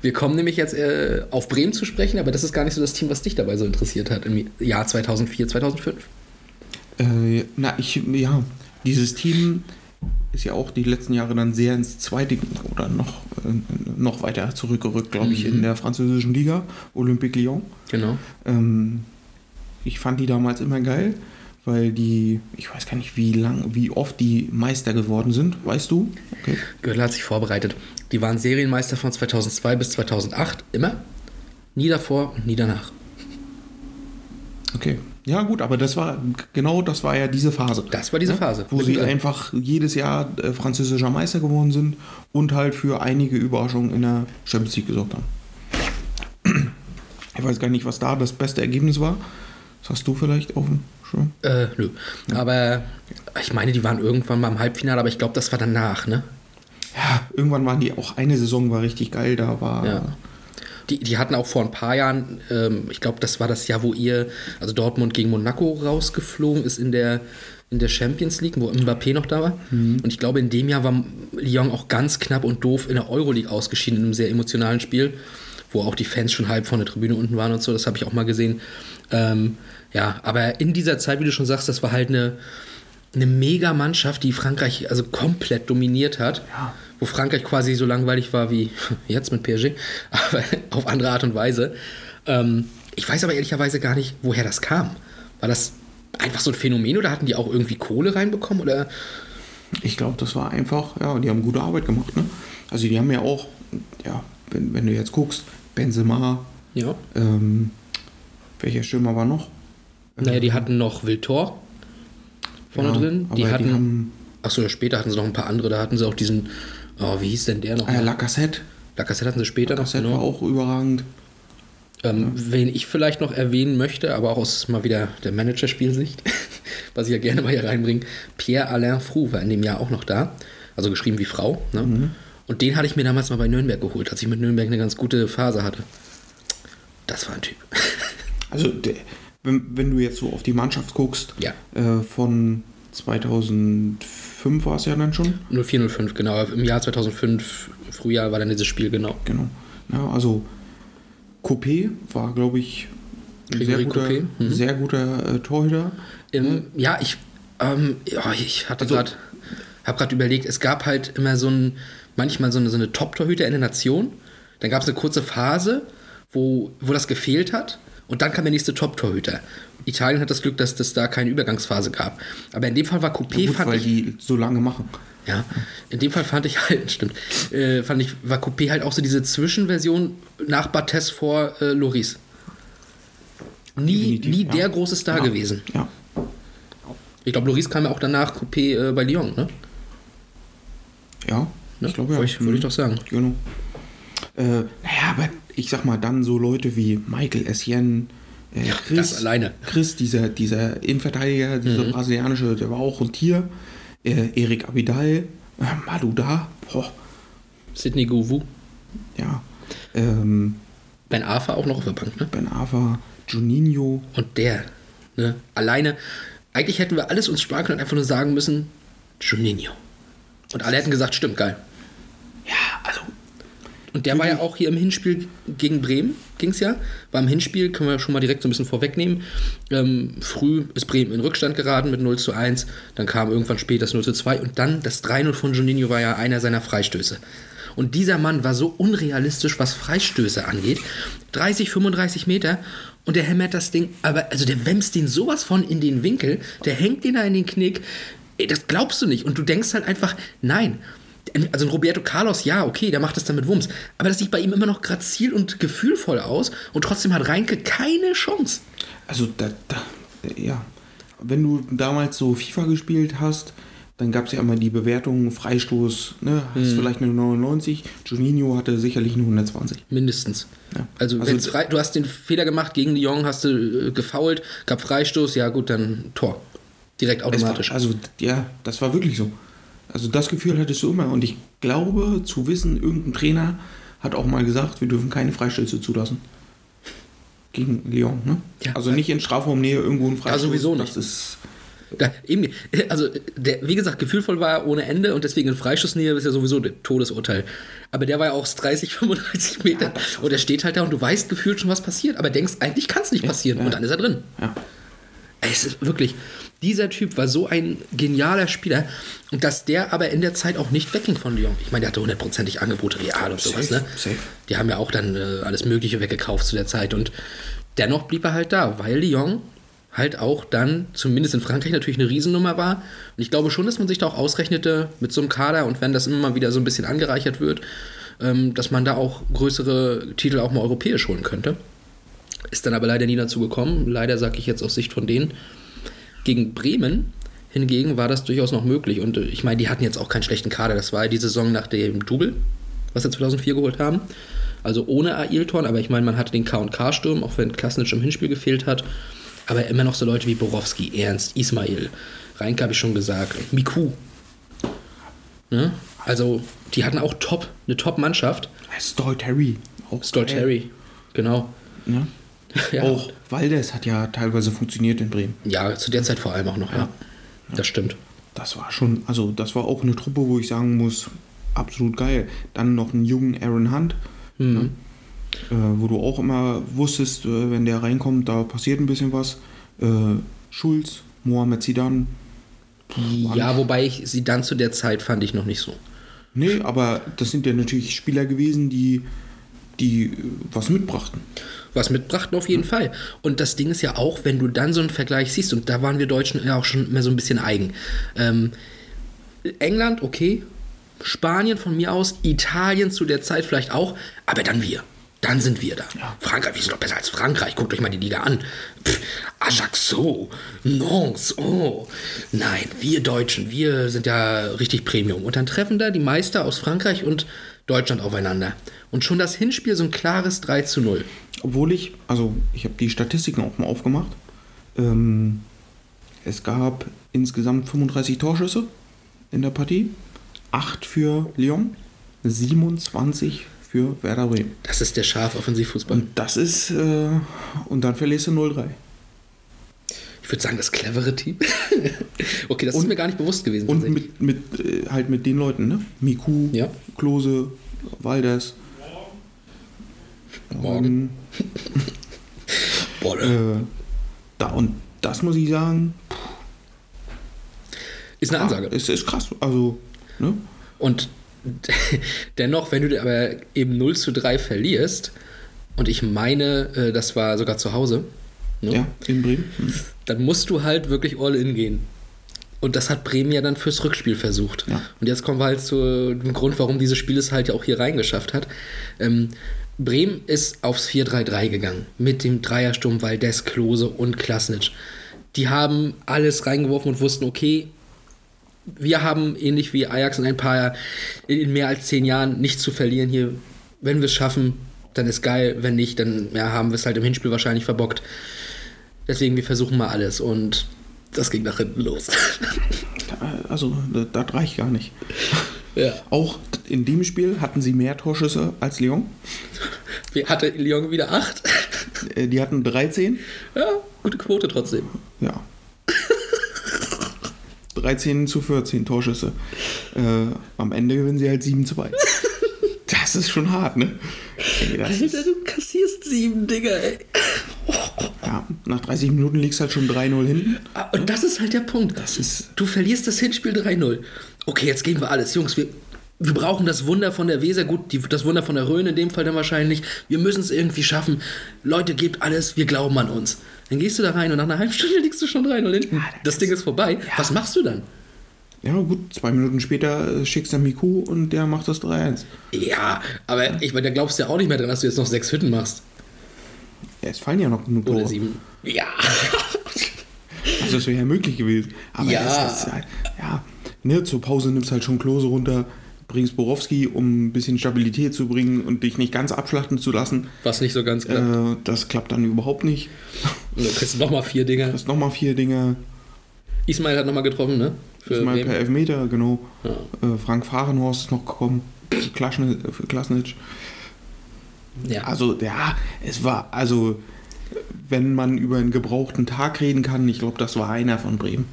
Wir kommen nämlich jetzt äh, auf Bremen zu sprechen, aber das ist gar nicht so das Team, was dich dabei so interessiert hat im Jahr 2004, 2005. Äh, na, ich, ja, dieses Team ist ja auch die letzten Jahre dann sehr ins zweite oder noch, äh, noch weiter zurückgerückt, glaube ich, in der französischen Liga, Olympique Lyon. Genau. Ähm, ich fand die damals immer geil, weil die, ich weiß gar nicht, wie lang, wie oft die Meister geworden sind, weißt du? Okay. Gödel hat sich vorbereitet. Die waren Serienmeister von 2002 bis 2008, immer. Nie davor und nie danach. Okay. Ja, gut, aber das war genau das war ja diese Phase. Das war diese Phase. Wo sie einfach jedes Jahr äh, französischer Meister geworden sind und halt für einige Überraschungen in der Champions League gesorgt haben. Ich weiß gar nicht, was da das beste Ergebnis war. Das hast du vielleicht auf Schirm? Äh, nö. Aber ich meine, die waren irgendwann mal im Halbfinale, aber ich glaube, das war danach, ne? Ja, irgendwann waren die auch eine Saison war richtig geil. Da war Ja. Die, die hatten auch vor ein paar Jahren, ähm, ich glaube, das war das Jahr, wo ihr, also Dortmund gegen Monaco rausgeflogen ist in der, in der Champions League, wo Mbappé noch da war. Und ich glaube, in dem Jahr war Lyon auch ganz knapp und doof in der Euroleague ausgeschieden, in einem sehr emotionalen Spiel, wo auch die Fans schon halb von der Tribüne unten waren und so. Das habe ich auch mal gesehen. Ähm, ja, aber in dieser Zeit, wie du schon sagst, das war halt eine, eine mega Mannschaft, die Frankreich also komplett dominiert hat. Wo Frankreich quasi so langweilig war wie jetzt mit PSG, aber auf andere Art und Weise. Ähm, ich weiß aber ehrlicherweise gar nicht, woher das kam. War das einfach so ein Phänomen oder hatten die auch irgendwie Kohle reinbekommen? Oder Ich glaube, das war einfach, ja, die haben gute Arbeit gemacht. Ne? Also die haben ja auch, ja, wenn, wenn du jetzt guckst, Benzema, ja? ähm, welcher Stürmer war noch? Naja, die hatten noch Wiltor vorne Ja, drin. Die aber die hatten. haben- Achso, später hatten sie noch ein paar andere. Da hatten sie auch diesen. Oh, wie hieß denn der noch? Ah, ja, Lacazette. Lacazette hatten sie später noch. Lacazette genau. war auch überragend. Ähm, Wen ich vielleicht noch erwähnen möchte, aber auch aus mal wieder der Managerspielsicht, was ich ja gerne mal hier reinbringe, Pierre-Alain Froux war in dem Jahr auch noch da, also geschrieben wie Frau. Ne? Und den hatte ich mir damals mal bei Nürnberg geholt, als ich mit Nürnberg eine ganz gute Phase hatte. Das war ein Typ. Also, der, wenn, wenn du jetzt so auf die Mannschaft guckst, Ja. äh, von 2005 war es ja dann schon. 0405, genau. Im Jahr 2005, Frühjahr, war dann dieses Spiel, genau. Genau. Ja, also, Coupé war, glaube ich, ein sehr guter, mhm. sehr guter äh, Torhüter. Im, ja, ich, ähm, ja, ich hatte Also- gerade, habe gerade überlegt, es gab halt immer so ein, manchmal so eine, so eine Top-Torhüter in der Nation. Dann gab es eine kurze Phase, wo, wo das gefehlt hat. Und dann kam der nächste Top-Torhüter. Italien hat das Glück, dass es da keine Übergangsphase gab. Aber in dem Fall war Coupé, Gut, fand weil ich. die so lange machen. Ja, in dem Fall fand ich halt, stimmt, äh, fand ich, war Coupé halt auch so diese Zwischenversion nach Barthez vor äh, Loris. Nie, Definitiv, nie ja. der große Star Ja. gewesen. Ja. Ich glaube, Loris kam ja auch danach Coupé äh, bei Lyon, ne? Ja, Ne? ich glaube ja. Wollte ich- wollte ich doch sagen. Genau. Äh, naja, aber ich sag mal, dann so Leute wie Michael Essien, äh, Chris, Das alleine. Mhm. Chris, dieser, dieser Innenverteidiger, dieser brasilianische, der war auch ein Tier. Äh, Erik Abidal, äh, Maluda, boah, Sidney Govou, ja. Ähm, Ben Arfa auch noch auf der Bank, ne? Ben Ava, Juninho, Und der, ne? Alleine, eigentlich hätten wir alles uns sparen können und einfach nur sagen müssen, Juninho. Und alle hätten gesagt, stimmt, geil. ja, also Und der war ja auch hier im Hinspiel gegen Bremen, ging es ja. War im Hinspiel, können wir schon mal direkt so ein bisschen vorwegnehmen. Ähm, früh ist Bremen in Rückstand geraten mit 0 zu 1. Dann kam irgendwann später das 0 zu 2. Und dann das 3-0 von Juninho war ja einer seiner Freistöße. Und dieser Mann war so unrealistisch, was Freistöße angeht. 30, 35 Meter. Und der hämmert das Ding, aber also der wämst den sowas von in den Winkel, der hängt den da in den Knick. Ey, das glaubst du nicht. Und du denkst halt einfach, nein, also ein Roberto Carlos, ja, okay, der macht das dann mit Wumms. Aber das sieht bei ihm immer noch grazil und gefühlvoll aus und trotzdem hat Reinke keine Chance. Also, da, da, ja. Wenn du damals so FIFA gespielt hast, dann gab es ja immer die Bewertung, Freistoß, ne, hast Mhm. vielleicht eine 99, Juninho hatte sicherlich eine 120. Mindestens. Ja. Also, Also- frei, du hast den Fehler gemacht gegen Lyon, hast du äh, gefault, gab Freistoß, ja gut, dann Tor. Direkt Es war, automatisch. also, ja, das war wirklich so. Also, das Gefühl hattest du immer. Und ich glaube, zu wissen, irgendein Trainer hat auch mal gesagt, wir dürfen keine Freistöße zulassen. Gegen Lyon, ne? Ja. also nicht in Strafraumnähe irgendwo ein Freistoß. sowieso nicht. Das ist, Da, eben, also, der, wie gesagt, gefühlvoll war er ohne Ende und deswegen in Freischussnähe ist ja sowieso ein Todesurteil. Aber der war ja auch aus 30, 35 Meter und er steht halt da und du weißt gefühlt schon, was passiert, aber denkst, eigentlich kann es nicht passieren ja. und dann ist er drin. ja. Es ist wirklich, dieser Typ war so ein genialer Spieler und dass der aber in der Zeit auch nicht wegging von Lyon. Ich meine, der hatte hundertprozentig Angebote Real und sowas, Safe, ne? safe. Die haben ja auch dann äh, alles Mögliche weggekauft zu der Zeit und dennoch blieb er halt da, weil Lyon halt auch dann, zumindest in Frankreich, natürlich eine Riesennummer war. Und ich glaube schon, dass man sich da auch ausrechnete mit so einem Kader und wenn das immer mal wieder so ein bisschen angereichert wird, ähm, dass man da auch größere Titel auch mal europäisch holen könnte. Ist dann aber leider nie dazu gekommen. Leider sage ich jetzt aus Sicht von denen. Gegen Bremen hingegen war das durchaus noch möglich. Und äh, ich meine, die hatten jetzt auch keinen schlechten Kader. Das war ja die Saison nach dem Double, was sie 2004 geholt haben. Also ohne Ailton, aber ich meine, man hatte den K&K-Sturm, auch wenn Klasnic im Hinspiel gefehlt hat. Aber immer noch so Leute wie Borowski, Ernst, Ismail, Reinke habe ich schon gesagt, Miku. Ne? Also, die hatten auch top, eine Top-Mannschaft. Stoll Terry. Stoll. Terry, genau. Ne? Ja. Auch Valdes hat ja teilweise funktioniert in Bremen. Ja, zu der Zeit vor allem auch noch, ja. Das stimmt. Das war schon, also das war auch eine Truppe, wo ich sagen muss, absolut geil. Dann noch einen jungen Aaron Hunt, ne? äh, wo du auch immer wusstest, äh, wenn der reinkommt, da passiert ein bisschen was. Äh, Schulz, Mohamed Zidane. Ja, wobei ich sie dann zu der Zeit fand ich noch nicht so. Nee, aber das sind ja natürlich Spieler gewesen, die, die äh, was mitbrachten. Was mitbrachten auf jeden Fall. Und das Ding ist ja auch, wenn du dann so einen Vergleich siehst, und da waren wir Deutschen ja auch schon immer so ein bisschen eigen. Ähm, England, okay. Spanien von mir aus, Italien zu der Zeit vielleicht auch, aber dann wir. Dann sind wir da. Frankreich, wir sind doch besser als Frankreich. Guckt euch mal die Liga an. Pff, Ajaccio, Nantes, oh. Nein, wir Deutschen, wir sind ja richtig Premium. Und dann treffen da die Meister aus Frankreich und Deutschland aufeinander. Und schon das Hinspiel so ein klares 3 zu 0. Obwohl ich, also ich habe die Statistiken auch mal aufgemacht. Ähm, es gab insgesamt 35 Torschüsse in der Partie. 8 für Lyon, 27 für Werder Bremen. Das ist der scharf Offensivfußball. Und das ist, äh, und dann verlierst du 0-3. Ich würde sagen, das clevere Team. okay, das ist Und- mir gar nicht bewusst gewesen. Und mit, mit, äh, halt mit den Leuten, ne? Miku, Ja. Klose, Valdes. Morgen. Boah, Äh, da, und das muss ich sagen, ist eine Ansage. es ist krass. Also, ne? Und dennoch, wenn du dir aber eben 0 zu 3 verlierst, und ich meine, äh, das war sogar zu Hause, ne? Ja, in Bremen. Hm. dann musst du halt wirklich all in gehen. Und das hat Bremen ja dann fürs Rückspiel versucht. Ja. Und jetzt kommen wir halt zu dem Grund, warum dieses Spiel es halt ja auch hier reingeschafft hat. Ähm, Bremen ist aufs 4-3-3 gegangen. Mit dem Dreiersturm Valdez, Klose und Klasnitsch. Die haben alles reingeworfen und wussten, okay, wir haben ähnlich wie Ajax in ein paar, in mehr als zehn Jahren nichts zu verlieren hier. Wenn wir es schaffen, dann ist geil. Wenn nicht, dann ja, haben wir es halt im Hinspiel wahrscheinlich verbockt. Deswegen, wir versuchen mal alles. Und das ging nach hinten los. Also, das, reicht gar nicht. ja. Auch in dem Spiel hatten sie mehr Torschüsse als Lyon. Wie hatte Lyon wieder acht? Äh, Die hatten 13. ja, gute Quote trotzdem. Ja. 13 zu 14 Torschüsse. Äh, am Ende gewinnen sie halt 7-2. Das ist schon hart, ne? Ey, Alter, du kassierst sieben Dinger, ey. Ja, nach 30 Minuten liegst halt schon 3-0 hinten. Ah, Und das ist halt der Punkt. Das ist- du verlierst das Hinspiel 3-0. Okay, jetzt geben wir alles. Jungs, wir, wir brauchen das Wunder von der Weser. Gut, die, das Wunder von der Rhön in dem Fall dann wahrscheinlich. Wir müssen es irgendwie schaffen. Leute, gebt alles. Wir glauben an uns. Dann gehst du da rein und nach einer halben Stunde liegst du schon 3-0 hinten. das Ding ist vorbei. Was machst du dann? Ja, gut, zwei Minuten später schickst du Miku und der macht das 3-1. Ja, aber ich meine, da glaubst du ja auch nicht mehr dran, dass du jetzt noch sechs Hütten machst. Ja, es fallen ja noch genug Oder Tore. sieben. Ja. Also das wäre ja möglich gewesen. Aber Ja. ist halt, ja, ne, zur Pause nimmst halt schon Klose runter, bringst Borowski, um ein bisschen Stabilität zu bringen und dich nicht ganz abschlachten zu lassen. Was nicht so ganz klar. Äh, das klappt dann überhaupt nicht. Und dann kriegst du nochmal vier Dinger. Du hast nochmal vier Dinge. Ismail hat nochmal getroffen, ne? Für Mal Bremen. per Elfmeter, genau. Äh, Frank Fahrenhorst ist noch gekommen. Klaschne- Klasnitsch. Ja. Also, ja, es war, also, wenn man über einen gebrauchten Tag reden kann, ich glaube, das war einer von Bremen.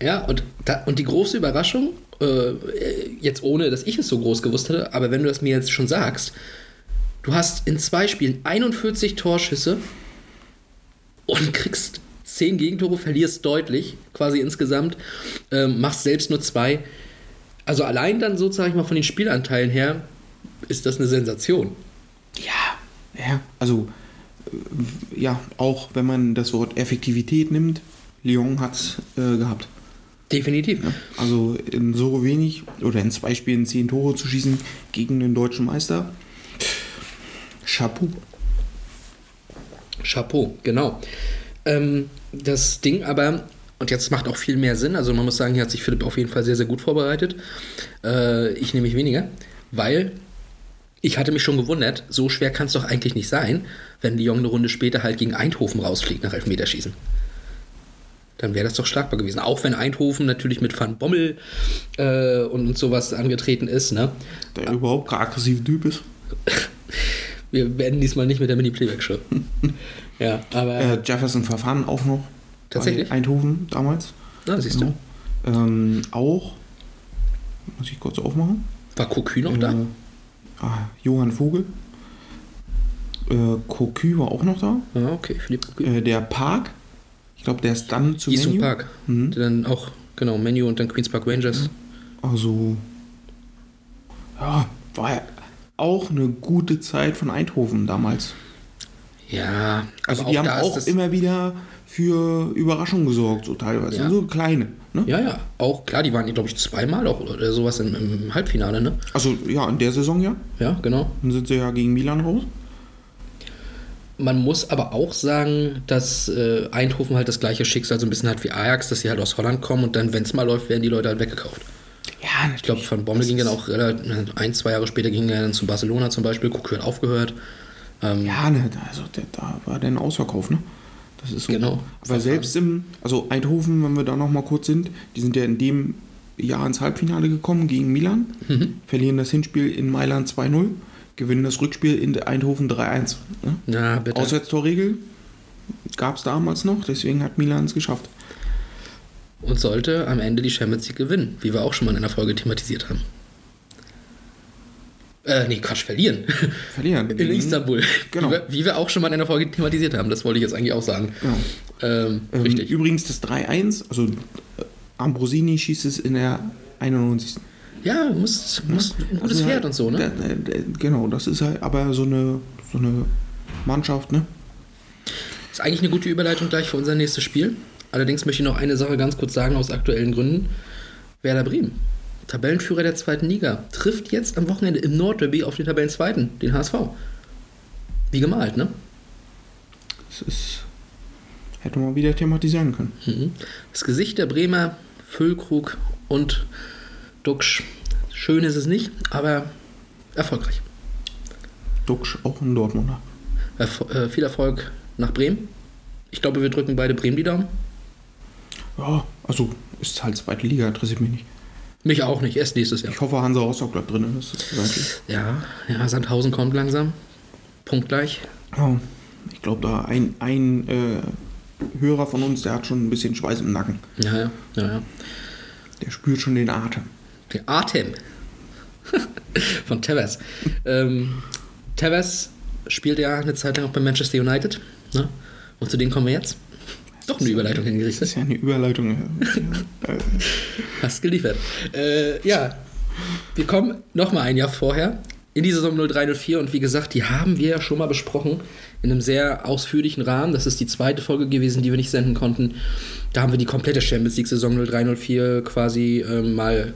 Ja, und, da, und die große Überraschung, äh, jetzt ohne, dass ich es so groß gewusst hätte, aber wenn du das mir jetzt schon sagst, du hast in zwei Spielen 41 Torschüsse und kriegst 10 Gegentore, verlierst deutlich, quasi insgesamt, ähm, machst selbst nur zwei. Also allein dann so, sag ich mal, von den Spielanteilen her, ist das eine Sensation. Ja, ja, also, äh, ja, auch wenn man das Wort Effektivität nimmt, Lyon hat es äh, gehabt. Definitiv. Also in so wenig oder in zwei Spielen zehn Tore zu schießen gegen den deutschen Meister. Chapeau. Chapeau, genau. Ähm, das Ding aber, und jetzt macht auch viel mehr Sinn, also man muss sagen, hier hat sich Philipp auf jeden Fall sehr, sehr gut vorbereitet. Äh, ich nämlich weniger, weil ich hatte mich schon gewundert, so schwer kann es doch eigentlich nicht sein, wenn Lyon eine Runde später halt gegen Eindhoven rausfliegt nach Elfmeterschießen. Dann wäre das doch schlagbar gewesen. Auch wenn Eindhoven natürlich mit Van Bommel äh, und, sowas angetreten ist, ne? Der überhaupt kein aggressiver Typ ist. Wir werden diesmal nicht mit der Mini-Playback-Show. ja, aber. Äh, Jefferson Verfahren auch noch. Tatsächlich? Eindhoven damals. na, siehst du. Ähm, auch. Muss ich kurz aufmachen. War Cocu noch da? Ah, Johann Vogel. Äh, Cocu war auch noch da. Ja, okay, Philipp Cocu. Äh, der Park. Ich glaube, der ist dann zu Easton Menu. Park. Mhm. Dann auch, genau, Menu und dann Queen's Park Rangers. Also, ja, war ja auch eine gute Zeit von Eindhoven damals. Ja, Also die auch haben auch immer wieder für Überraschungen gesorgt, so teilweise. Ja. So kleine. Ne? Ja, ja, auch klar, die waren, glaube ich, zweimal auch oder sowas im, im Halbfinale, ne? Also ja, in der Saison ja. Ja, genau. Dann sind sie ja gegen Milan raus. Man muss aber auch sagen, dass äh, Eindhoven halt das gleiche Schicksal so ein bisschen hat wie Ajax, dass sie halt aus Holland kommen und dann, wenn es mal läuft, werden die Leute halt weggekauft. Ja, Ich glaube, Van Bommel ging dann auch relativ, ein, zwei Jahre später ging er dann zu Barcelona zum Beispiel, Cocu hat aufgehört. Ähm, Ja, ne, also der, da war der ein Ausverkauf, ne? Das ist so. Genau. Aber selbst im, also Eindhoven, wenn wir da noch mal kurz sind, die sind ja in dem Jahr ins Halbfinale gekommen gegen Milan, Mhm. verlieren das Hinspiel in Mailand 2-0, gewinnen das Rückspiel in Eindhoven 3-1. Ne? Na, bitte. Auswärtstorregel gab es damals noch, deswegen hat Milan es geschafft. und sollte am Ende die Champions League gewinnen, wie wir auch schon mal in einer Folge thematisiert haben. Äh, nee, Quatsch, verlieren. Verlieren. In gegen- Istanbul. Genau. Wie, wir, wie wir auch schon mal in einer Folge thematisiert haben, das wollte ich jetzt eigentlich auch sagen. Genau. Ähm, Ähm, richtig. Übrigens das 3-1, also äh, Ambrosini schießt es in der 91. Ja, du musst, musst ein gutes Also, Pferd und so, ne? da- da- da- genau, das ist halt aber so eine, so eine Mannschaft, ne? Ist eigentlich eine gute Überleitung gleich für unser nächstes Spiel. Allerdings möchte ich noch eine Sache ganz kurz sagen aus aktuellen Gründen. Werder Bremen, Tabellenführer der zweiten Liga, trifft jetzt am Wochenende im Nordderby auf den Tabellenzweiten, den HSV. Wie gemalt, ne? Das ist. Hätte man wieder thematisieren können. Mhm. Das Gesicht der Bremer, Füllkrug und Duxch. Schön ist es nicht, aber erfolgreich. Duxch auch ein Dortmunder. Erfo äh, viel Erfolg nach Bremen. Ich glaube, wir drücken beide Bremen die Daumen. Ja, also ist halt zweite Liga, interessiert mich nicht. Mich auch nicht, erst nächstes Jahr. Ich hoffe, Hansa Rostock bleibt drin. Das ist. Ja, ja, Sandhausen kommt langsam. Punktgleich. Ja, ich glaube, da ein, ein äh, Hörer von uns, der hat schon ein bisschen Schweiß im Nacken. Ja, ja, ja, ja. Der spürt schon den Atem. Der Atem von Tevez. ähm, Tevez spielt ja eine Zeit lang auch bei Manchester United. Ne? Und zu denen kommen wir jetzt. Doch eine Überleitung Das hingerichtet. ist ja eine Überleitung. Äh, Hast geliefert. Äh, ja, wir kommen nochmal ein Jahr vorher in die Saison 0304 und wie gesagt, die haben wir ja schon mal besprochen in einem sehr ausführlichen Rahmen. Das ist die zweite Folge gewesen, die wir nicht senden konnten. Da haben wir die komplette Champions League Saison 0304 quasi ähm, mal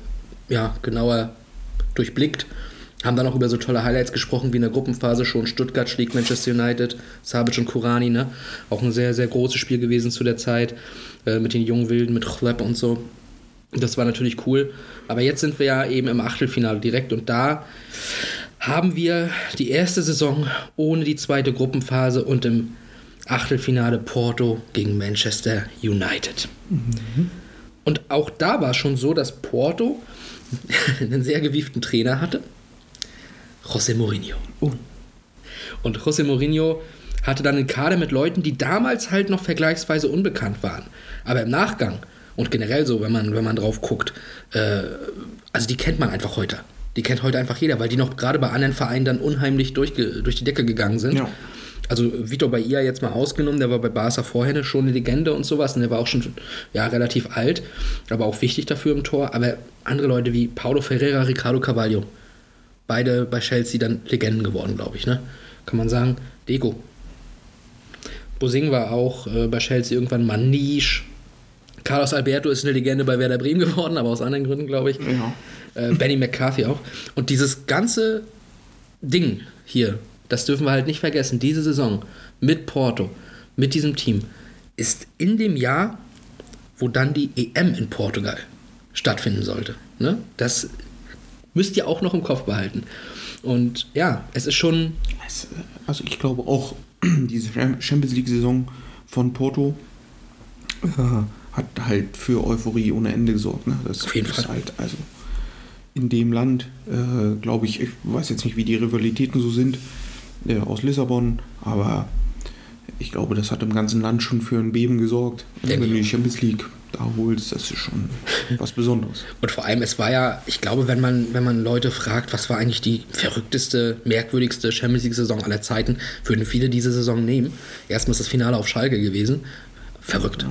ja, genauer durchblickt. Haben dann auch über so tolle Highlights gesprochen, wie in der Gruppenphase schon Stuttgart schlägt Manchester United, Sabic und Kurani, ne? Auch ein sehr, sehr großes Spiel gewesen zu der Zeit, äh, mit den jungen Wilden, mit Chleb und so. Das war natürlich cool. Aber jetzt sind wir ja eben im Achtelfinale direkt und da haben wir die erste Saison ohne die zweite Gruppenphase und im Achtelfinale Porto gegen Manchester United. Und auch da war es schon so, dass Porto einen sehr gewieften Trainer hatte. José Mourinho. Und José Mourinho hatte dann einen Kader mit Leuten, die damals halt noch vergleichsweise unbekannt waren. Aber im Nachgang und generell so, wenn man, wenn man drauf guckt, äh, also die kennt man einfach heute. Die kennt heute einfach jeder, weil die noch gerade bei anderen Vereinen dann unheimlich durch, durch die Decke gegangen sind. Ja. Also Vitor Bahia jetzt mal ausgenommen, der war bei Barca vorher schon eine Legende und sowas und der war auch schon ja, relativ alt, aber auch wichtig dafür im Tor. Aber andere Leute wie Paulo Ferreira, Ricardo Carvalho, beide bei Chelsea dann Legenden geworden, glaube ich, ne? Kann man sagen. Dego. Bosing war auch äh, bei Chelsea irgendwann Maniche. Carlos Alberto ist eine Legende bei Werder Bremen geworden, aber aus anderen Gründen, glaube ich. Ja. Äh, Benny McCarthy auch. Und dieses ganze Ding hier, das dürfen wir halt nicht vergessen, diese Saison mit Porto, mit diesem Team, ist in dem Jahr, wo dann die EM in Portugal stattfinden sollte. Ne? Das müsst ihr auch noch im Kopf behalten. Und ja, es ist schon also ich glaube auch, diese Champions League-Saison von Porto äh, hat halt für Euphorie ohne Ende gesorgt. Ne? Das Auf jeden ist Fall. halt, also in dem Land, äh, glaube ich, ich weiß jetzt nicht, wie die Rivalitäten so sind äh, aus Lissabon, aber ich glaube, das hat im ganzen Land schon für ein Beben gesorgt. Wenn du die Champions League da holst, das ist schon was Besonderes. Und vor allem, es war ja, ich glaube, wenn man, wenn man Leute fragt, was war eigentlich die verrückteste, merkwürdigste Champions League-Saison aller Zeiten, würden viele diese Saison nehmen. Erstmal ist das Finale auf Schalke gewesen. Verrückt.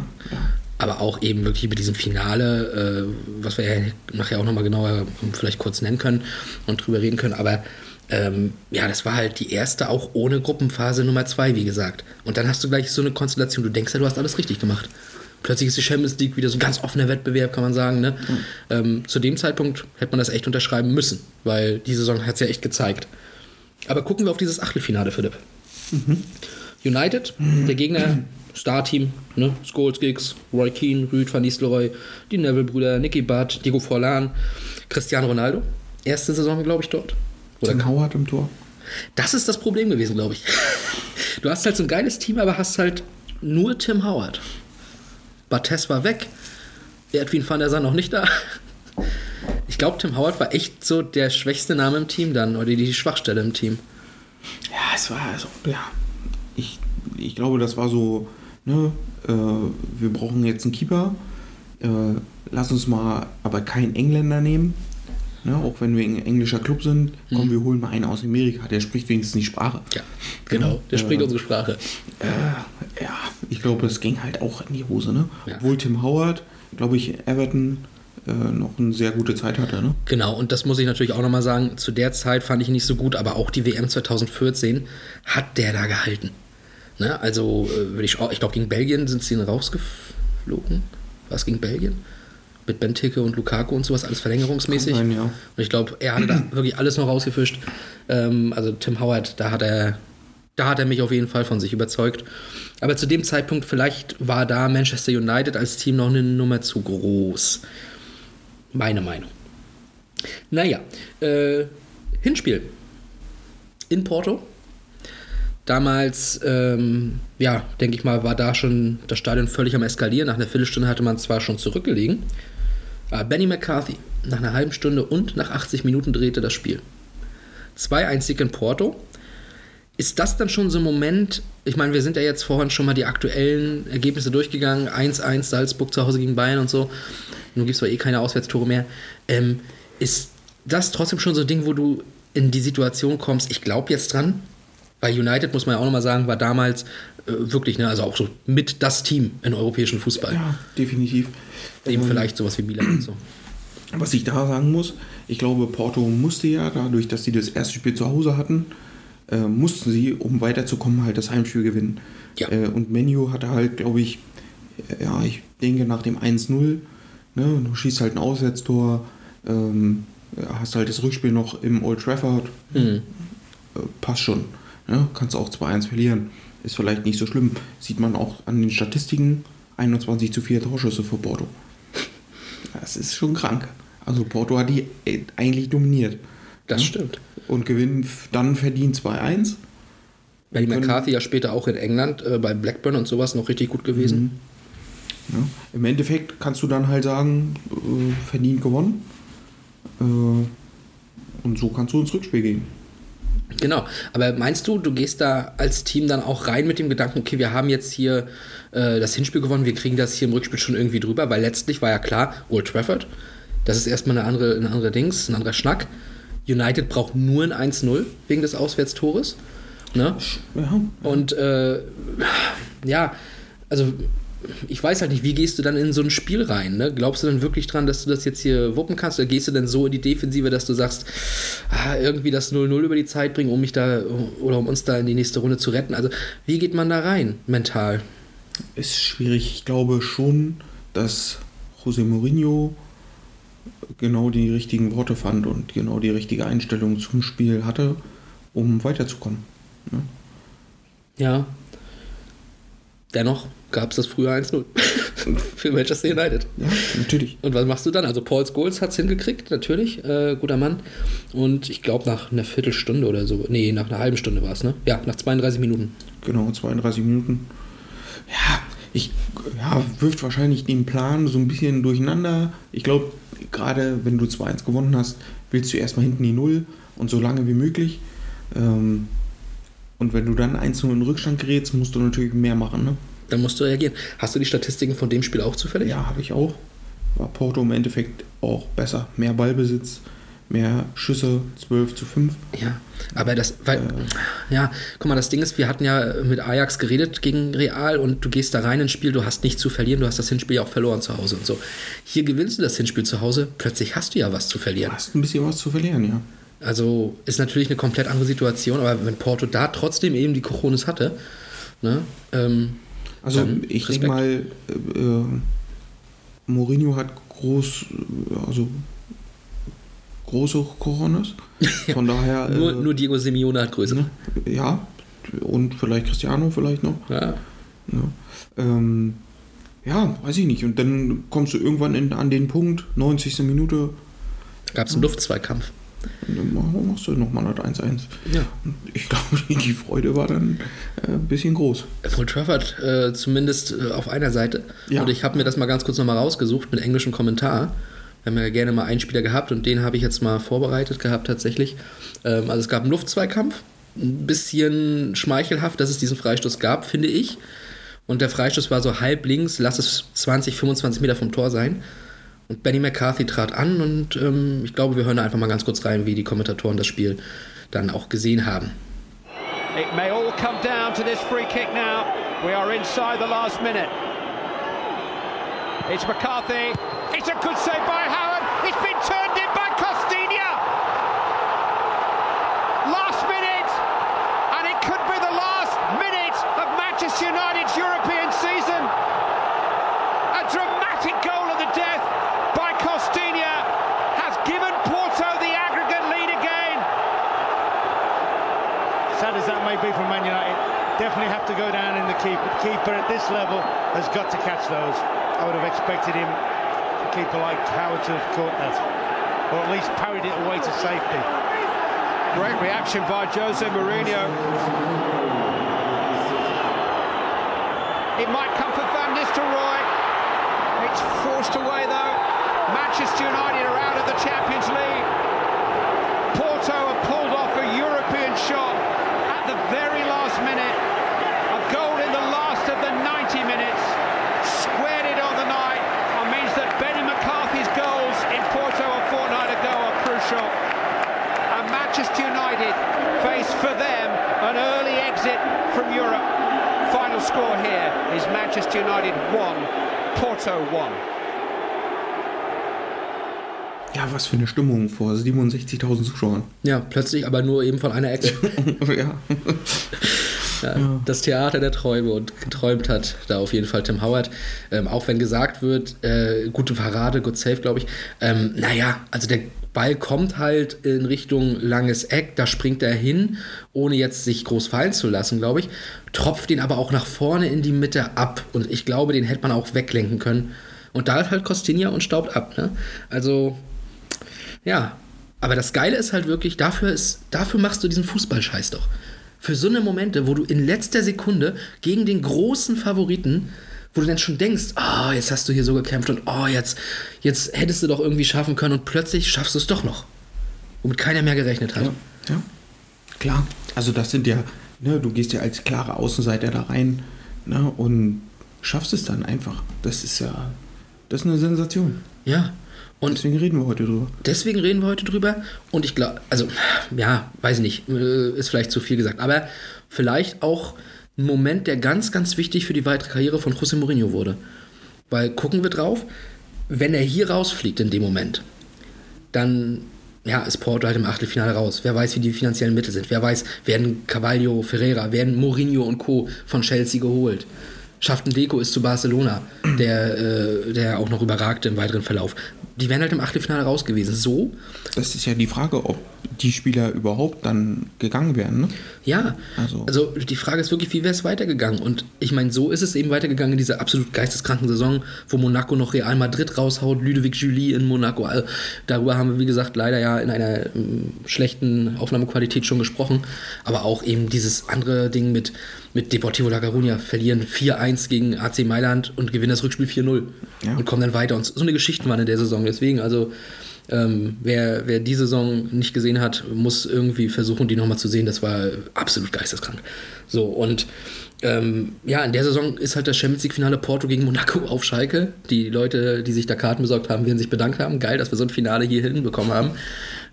Aber auch eben wirklich mit diesem Finale, äh, was wir ja nachher auch nochmal genauer vielleicht kurz nennen können und drüber reden können. Aber ähm, ja, das war halt die erste, auch ohne Gruppenphase Nummer zwei, wie gesagt. Und dann hast du gleich so eine Konstellation, du denkst ja, du hast alles richtig gemacht. Plötzlich ist die Champions League wieder so ein ganz offener Wettbewerb, kann man sagen. Ne? Ähm, zu dem Zeitpunkt hätte man das echt unterschreiben müssen, weil die Saison hat es ja echt gezeigt. Aber gucken wir auf dieses Achtelfinale, Philipp. United, der Gegner, Starteam, ne? Scholes Giggs, Roy Keane, Rüd van Nistelrooy, die Neville-Brüder, Nicky Butt, Diego Forlan, Cristiano Ronaldo. Erste Saison, glaube ich, dort. Oder Tim Howard im Tor. das ist das Problem gewesen, glaube ich. Du hast halt so ein geiles Team, aber hast halt nur Tim Howard. Bates war weg. Edwin van der Sar noch nicht da. Ich glaube, Tim Howard war echt so der schwächste Name im Team dann oder die Schwachstelle im Team. Ja, es war also, ja. Ich, ich glaube, das war so, ne, äh, wir brauchen jetzt einen Keeper. Äh, lass uns mal aber keinen Engländer nehmen. Ne, auch wenn wir ein englischer Club sind, komm, wir holen mal einen aus Amerika, der spricht wenigstens die Sprache. Ja, genau. Der spricht Äh, unsere Sprache. Äh, ja, ich glaube, es ging halt auch in die Hose, ne? Ja. Obwohl Tim Howard, glaube ich, Everton äh, noch eine sehr gute Zeit hatte. Ne? Genau, und das muss ich natürlich auch nochmal sagen. Zu der Zeit fand ich nicht so gut, aber auch die WM 2014 hat der da gehalten. Ne? Also, äh, ich, ich glaube, gegen Belgien sind sie rausgeflogen. Was gegen Belgien? Mit Benteke und Lukaku und sowas, alles verlängerungsmäßig. Sein, ja. Und ich glaube, er hatte da wirklich alles noch rausgefischt. Ähm, also Tim Howard, da hat er, da hat er mich auf jeden Fall von sich überzeugt. Aber zu dem Zeitpunkt, vielleicht war da Manchester United als Team noch eine Nummer zu groß. Meine Meinung. Naja, äh, Hinspiel in Porto. Damals, ähm, ja, denke ich mal, war da schon das Stadion völlig am Eskalieren. Nach einer Viertelstunde hatte man zwar schon zurückgelegen. Aber Benny McCarthy, nach einer halben Stunde und nach 80 Minuten drehte das Spiel. 2-1 Sieg in Porto. Ist das dann schon so ein Moment, ich meine, wir sind ja jetzt vorhin schon mal die aktuellen Ergebnisse durchgegangen, 1-1 Salzburg zu Hause gegen Bayern und so, nun gibt es eh keine Auswärtstore mehr. Ähm, ist das trotzdem schon so ein Ding, wo du in die Situation kommst, ich glaube jetzt dran? Weil United, muss man ja auch nochmal sagen, war damals äh, wirklich, ne, also auch so mit das Team in europäischen Fußball. Ja, definitiv. Eben Ähm, vielleicht sowas wie Milan und so. Was ich da sagen muss, ich glaube, Porto musste ja, dadurch, dass sie das erste Spiel zu Hause hatten, äh, mussten sie, um weiterzukommen, halt das Heimspiel gewinnen. Ja. Äh, und Menu hatte halt, glaube ich, äh, ja, ich denke nach dem 1-0, ne, du schießt halt ein Auswärtstor, ähm, hast halt das Rückspiel noch im Old Trafford, Mhm. äh, passt schon. Ne? Kannst auch 2-1 verlieren. Ist vielleicht nicht so schlimm. Sieht man auch an den Statistiken, 21 zu 4 Torschüsse für Porto. Das ist schon krank. Also Porto hat die äh, eigentlich dominiert. Das Ja. stimmt. Und gewinnen f- dann verdient 2-1. Benny können- McCarthy ja später auch in England äh, bei Blackburn und sowas noch richtig gut gewesen. Ja. Im Endeffekt kannst du dann halt sagen, äh, verdient gewonnen. Äh, und so kannst du ins Rückspiel gehen. Genau. Aber meinst du, du gehst da als Team dann auch rein mit dem Gedanken, okay, wir haben jetzt hier äh, das Hinspiel gewonnen, wir kriegen das hier im Rückspiel schon irgendwie drüber, weil letztlich war ja klar, Old Trafford, das ist erstmal eine andere, eine andere Dings, ein anderer Schnack. United braucht nur ein 1-0 wegen des Auswärtstores. Ne? Ja, Und äh, ja, also ich weiß halt nicht, wie gehst du dann in so ein Spiel rein? Ne? Glaubst du dann wirklich dran, dass du das jetzt hier wuppen kannst? Oder gehst du dann so in die Defensive, dass du sagst, ah, irgendwie das 0-0 über die Zeit bringen, um mich da oder um uns da in die nächste Runde zu retten? Also, wie geht man da rein mental? ist schwierig. Ich glaube schon, dass José Mourinho genau die richtigen Worte fand und genau die richtige Einstellung zum Spiel hatte, um weiterzukommen. Ne? Ja. Dennoch gab es das früher 1-0 für Manchester United. Ja, natürlich. Und was machst du dann? Also Paul Scholes hat es hingekriegt, natürlich, äh, guter Mann. Und ich glaube nach einer Viertelstunde oder so, nee, nach einer halben Stunde war es, ne? Ja, nach 32 Minuten. Genau, 32 Minuten. Ja, ich ja, wirft wahrscheinlich den Plan so ein bisschen durcheinander. Ich glaube, gerade wenn du 2-1 gewonnen hast, willst du erstmal hinten die Null und so lange wie möglich. Ähm, und wenn du dann 1-0 in Rückstand gerätst, musst du natürlich mehr machen. Ne? Dann musst du reagieren. Hast du die Statistiken von dem Spiel auch zufällig? Ja, habe ich auch. War Porto im Endeffekt auch besser. Mehr Ballbesitz, mehr Schüsse, 12 zu 5. Ja, aber das, weil, ja, guck mal, das Ding ist, wir hatten ja mit Ajax geredet gegen Real und du gehst da rein ins Spiel, du hast nichts zu verlieren, du hast das Hinspiel ja auch verloren zu Hause und so. Hier gewinnst du das Hinspiel zu Hause, plötzlich hast du ja was zu Du verlieren. hast ein bisschen was zu verlieren, ja. Also ist natürlich eine komplett andere Situation, aber wenn Porto da trotzdem eben die Cojones hatte, ne, ähm, Also Dann ich denke mal, äh, äh, Mourinho hat groß, äh, also große Coronas. Von daher. nur, äh, nur Diego Simeone hat größere. ne? Ja, und vielleicht Cristiano vielleicht noch. Ja. Ja, ähm, ja weiß ich nicht. Und dann kommst du irgendwann in, an den Punkt, 90. Minute, Gab es einen Luftzweikampf. Dann mach- machst du nochmal das 1-1. Ja. Ich glaube, die Freude war dann äh, ein bisschen groß. Paul Trafford äh, zumindest äh, auf einer Seite. Ja. Und ich habe mir das mal ganz kurz nochmal rausgesucht mit englischem Kommentar. Wir haben ja gerne mal einen Spieler gehabt und den habe ich jetzt mal vorbereitet gehabt tatsächlich. Ähm, also es gab einen Luftzweikampf. Ein bisschen schmeichelhaft, dass es diesen Freistoß gab, finde ich. Und der Freistoß war so halb links, lass es 20, 25 Meter vom Tor sein. Und Benny McCarthy trat an und ähm, ich glaube, wir hören einfach mal ganz kurz rein, wie die Kommentatoren das Spiel dann auch gesehen haben. It may all come down to this free kick now. We are inside the last minute. It's McCarthy. It's a good save by Howard. It's been definitely have to go down in the keeper. Keeper at this level has got to catch those. I would have expected him, a keeper like Howard, to have caught that, or at least parried it away to safety. Great reaction by Jose Mourinho. It might come for Van Nistelrooy. It's forced away though. Manchester United are out of the Champions League. From Europe. Final score here is Manchester United 1, Porto 1. Ja, was für eine Stimmung vor 67.000 Zuschauern. Ja, plötzlich aber nur eben von einer Ecke. ja. Ja, Das Theater der Träume und geträumt hat da auf jeden Fall Tim Howard. Ähm, auch wenn gesagt wird, äh, gute Parade, good save, glaube ich. Ähm, naja, also der Ball kommt halt in Richtung langes Eck, da springt er hin, ohne jetzt sich groß fallen zu lassen, glaube ich. Tropft ihn aber auch nach vorne in die Mitte ab und ich glaube, den hätte man auch weglenken können. Und da ist halt Costinha und staubt ab. Ne? Also, ja. Aber das Geile ist halt wirklich, dafür, ist, dafür machst du diesen Fußballscheiß doch. Für so eine Momente, wo du in letzter Sekunde gegen den großen Favoriten, wo du dann schon denkst, oh, jetzt hast du hier so gekämpft und oh, jetzt, jetzt hättest du doch irgendwie schaffen können und plötzlich schaffst du es doch noch. Womit keiner mehr gerechnet hat. Ja, ja. Klar. Also das sind ja, ne, du gehst ja als klare Außenseiter da rein ne, und schaffst es dann einfach. Das ist ja, das ist eine Sensation. Ja. Und Deswegen reden wir heute drüber. Deswegen reden wir heute drüber. Und ich glaube, also, ja, weiß ich nicht, äh, ist vielleicht zu viel gesagt, aber vielleicht auch ein Moment, der ganz, ganz wichtig für die weitere Karriere von José Mourinho wurde. Weil gucken wir drauf, wenn er hier rausfliegt in dem Moment, dann ja, ist Porto halt im Achtelfinale raus. Wer weiß, wie die finanziellen Mittel sind. Wer weiß, werden Cavallo, Ferreira, werden Mourinho und Co. von Chelsea geholt. Schafft ein Deko ist zu Barcelona, der, äh, der auch noch überragte im weiteren Verlauf. Die wären halt im Achtelfinale raus gewesen. So, Das ist ja die Frage, ob die Spieler überhaupt dann gegangen wären. Ne? Ja, Also- also, die Frage ist wirklich, wie wäre es weitergegangen? Und ich meine, so ist es eben weitergegangen in dieser absolut geisteskranken Saison, wo Monaco noch Real Madrid raushaut, Ludovic Julie in Monaco. Also, darüber haben wir, wie gesagt, leider ja in einer ähm, schlechten Aufnahmequalität schon gesprochen. Aber auch eben dieses andere Ding mit, mit Deportivo La Coruña, verlieren 4-1 gegen AC Mailand und gewinnen das Rückspiel 4-0 Ja. und kommen dann weiter. Und so eine Geschichte waren in der Saison. Deswegen, also ähm, wer, wer die Saison nicht gesehen hat, muss irgendwie versuchen, die nochmal zu sehen. Das war absolut geisteskrank. So, und ähm, ja, in der Saison ist halt das Champions League-Finale Porto gegen Monaco auf Schalke. Die Leute, die sich da Karten besorgt haben, werden sich bedankt haben. Geil, dass wir so ein Finale hier hinbekommen haben.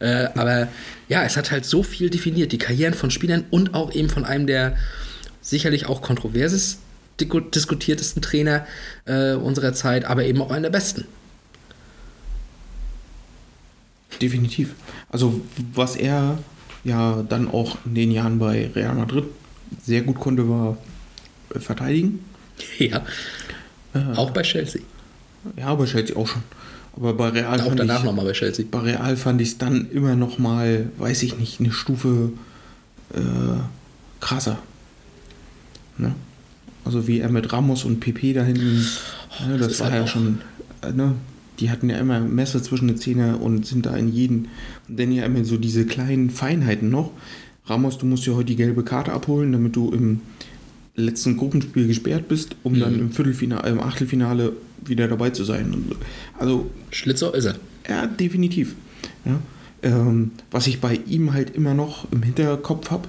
Äh, aber ja, es hat halt so viel definiert. Die Karrieren von Spielern und auch eben von einem der sicherlich auch kontroverses diskutiertesten Trainer äh, unserer Zeit, aber eben auch einen der besten. Definitiv. Also was er ja dann auch in den Jahren bei Real Madrid sehr gut konnte, war äh, verteidigen. Ja. Auch bei Chelsea. Ja, bei Chelsea auch schon. Aber bei Real Auch fand danach ich, nochmal bei Chelsea. bei Real fand ich es dann immer noch mal, weiß ich nicht, eine Stufe äh, krasser. Ne? Also wie er mit Ramos und PP da hinten, ne, das das, ist war halt ja schon, äh, ne, die hatten ja immer Messer zwischen den Zähne und sind da in jeden, und dann ja immer so diese kleinen Feinheiten noch. Ramos, du musst ja heute die gelbe Karte abholen, damit du im letzten Gruppenspiel gesperrt bist, um dann im Viertelfinale, im Achtelfinale wieder dabei zu sein. Also Schlitzer ist er. ja, definitiv. Ja. Ähm, was ich bei ihm halt immer noch im Hinterkopf habe,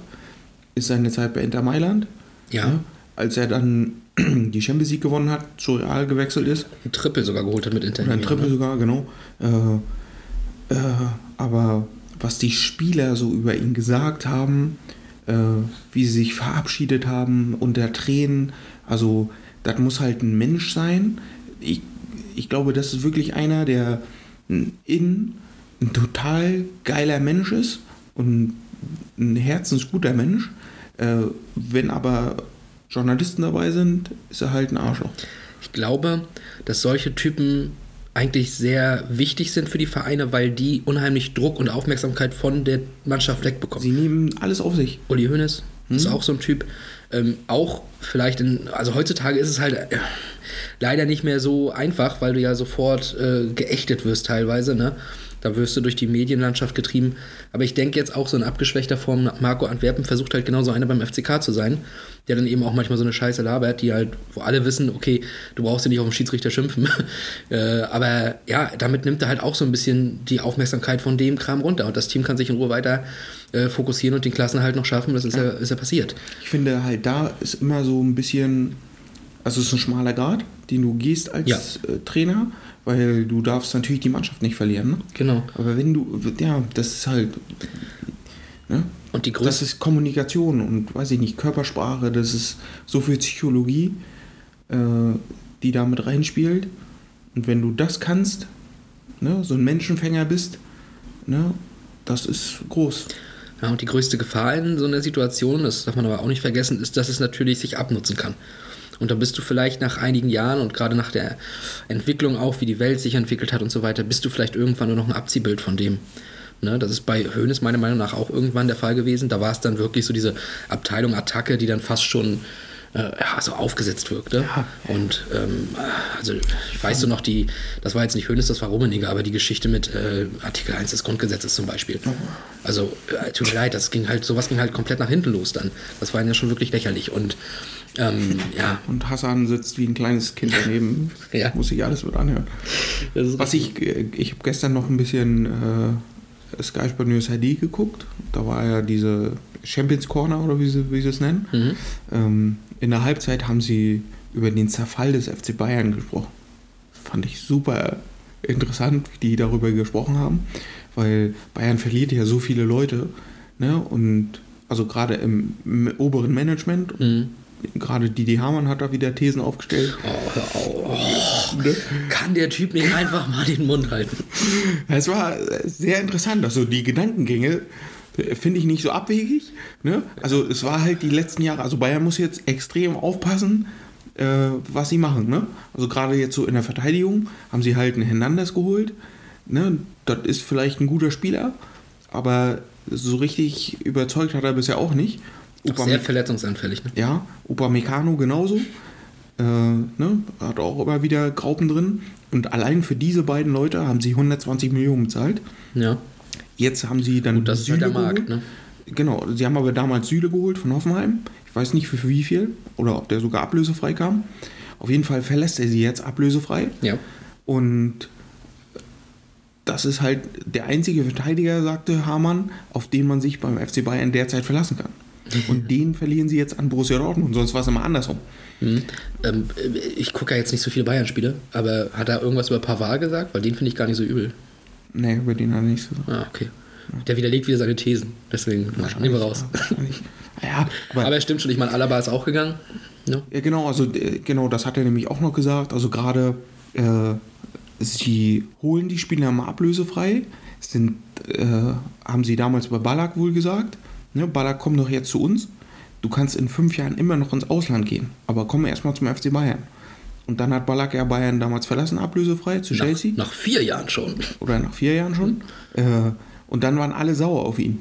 ist seine Zeit bei Inter Mailand. Ja. Als er dann die Champions League gewonnen hat, zu Real gewechselt ist. Ein Triple sogar geholt hat mit Inter. Ein Triple ne? sogar, genau. Äh, äh, aber was die Spieler so über ihn gesagt haben, äh, wie sie sich verabschiedet haben unter Tränen, also das muss halt ein Mensch sein. Ich, ich glaube, das ist wirklich einer, der in ein total geiler Mensch ist und ein herzensguter Mensch. Äh, wenn aber Journalisten dabei sind, ist er halt ein Arschloch. Ich glaube, dass solche Typen eigentlich sehr wichtig sind für die Vereine, weil die unheimlich Druck und Aufmerksamkeit von der Mannschaft wegbekommen. Sie nehmen alles auf sich. Uli Hoeneß ist auch so ein Typ. Ähm, auch vielleicht in, also heutzutage ist es halt äh, leider nicht mehr so einfach, weil du ja sofort äh, geächtet wirst teilweise, ne? Da wirst du durch die Medienlandschaft getrieben. Aber ich denke jetzt auch so in abgeschwächter Form, Marco Antwerpen versucht halt genauso einer beim FCK zu sein, der dann eben auch manchmal so eine Scheiße labert, die halt, wo alle wissen, okay, du brauchst ja nicht auf den Schiedsrichter schimpfen. äh, aber ja, damit nimmt er halt auch so ein bisschen die Aufmerksamkeit von dem Kram runter. Und das Team kann sich in Ruhe weiter äh, fokussieren und den Klassen halt noch schaffen. Das ist ja, ist ja passiert. Ich finde halt, da ist immer so ein bisschen, also es ist ein schmaler Grad, den du gehst als Ja. äh, Trainer, weil du darfst natürlich die Mannschaft nicht verlieren. Ne? Genau. Aber wenn du, ja, das ist halt, ne? Und die Das größte. ist Kommunikation und weiß ich nicht, Körpersprache, das ist so viel Psychologie, äh, die da mit reinspielt. Und wenn du das kannst, ne, so ein Menschenfänger bist, ne, das ist groß. Ja, und die größte Gefahr in so einer Situation, das darf man aber auch nicht vergessen, ist, dass es natürlich sich abnutzen kann. Und da bist du vielleicht nach einigen Jahren und gerade nach der Entwicklung auch, wie die Welt sich entwickelt hat und so weiter, bist du vielleicht irgendwann nur noch ein Abziehbild von dem. Ne, das ist bei Hoeneß meiner Meinung nach auch irgendwann der Fall gewesen. Da war es dann wirklich so diese Abteilung Attacke, die dann fast schon äh, ja, so aufgesetzt wirkte. Und ähm, also ich weiß so noch, die, das war jetzt nicht Hoeneß, das war Rummenigge, aber die Geschichte mit äh, Artikel 1 des Grundgesetzes zum Beispiel. Also äh, tut mir leid, das ging halt, sowas ging halt komplett nach hinten los dann. Das war ja schon wirklich lächerlich. Und ähm, ja, Und Hassan sitzt wie ein kleines Kind daneben. Ja. Muss ich alles mit anhören. Was ich, äh, ich habe gestern noch ein bisschen äh, Sky Sport News HD geguckt. Da war ja diese Champions Corner oder wie sie, wie sie es nennen. Mhm. Ähm, in der Halbzeit haben sie über den Zerfall des FC Bayern gesprochen. Fand ich super interessant, wie die darüber gesprochen haben, weil Bayern verliert ja so viele Leute. Ne? Und also gerade im, im oberen Management. Mhm. Gerade Didi Hamann hat da wieder Thesen aufgestellt. Ne? kann der Typ nicht einfach mal den Mund halten. Es war sehr interessant. Also die Gedankengänge äh, finde ich nicht so abwegig. Ne? Also es war halt die letzten Jahre, also Bayern muss jetzt extrem aufpassen, äh, was sie machen. Ne? Also gerade jetzt so in der Verteidigung haben sie halt einen Hernandez geholt. Ne? Das ist vielleicht ein guter Spieler, aber so richtig überzeugt hat er bisher auch nicht. Auch sehr verletzungsanfällig. Ne? Ja, Upamecano genauso. Äh, ne, hat auch immer wieder Graupen drin. Und allein für diese beiden Leute haben sie 120 Millionen bezahlt. Ja. Jetzt haben sie dann Gut, das ist halt der Markt, geholt. ne? Genau, sie haben aber damals Süle geholt von Hoffenheim. Ich weiß nicht für, für wie viel oder ob der sogar ablösefrei kam. Auf jeden Fall verlässt er sie jetzt ablösefrei. Ja. Und das ist halt der einzige Verteidiger, sagte Hamann, auf den man sich beim FC Bayern derzeit verlassen kann. Und den verlieren sie jetzt an Borussia Dortmund, sonst war es immer andersrum. Mhm. Ähm, ich gucke ja jetzt nicht so viele Bayern-Spiele, aber hat er irgendwas über Pavard gesagt? Weil den finde ich gar nicht so übel. Nee, über den hat er nichts gesagt. Ah, okay. Der widerlegt wieder seine Thesen. Deswegen nehmen wir raus. Wahrscheinlich. Ja, aber, Aber stimmt schon, ich meine, Alaba ist auch gegangen. Ne? ja, genau, also äh, genau, das hat er nämlich auch noch gesagt. Also gerade äh, sie holen die Spieler mal ablösefrei. Sind, äh, haben sie damals bei Ballack wohl gesagt. Ne, Ballack kommt doch jetzt zu uns. Du kannst in fünf Jahren immer noch ins Ausland gehen, aber komm erstmal zum FC Bayern. Und dann hat Ballack ja Bayern damals verlassen, ablösefrei zu Nach, Chelsea. nach vier Jahren schon. Oder nach vier Jahren schon. Äh, und dann waren alle sauer auf ihn.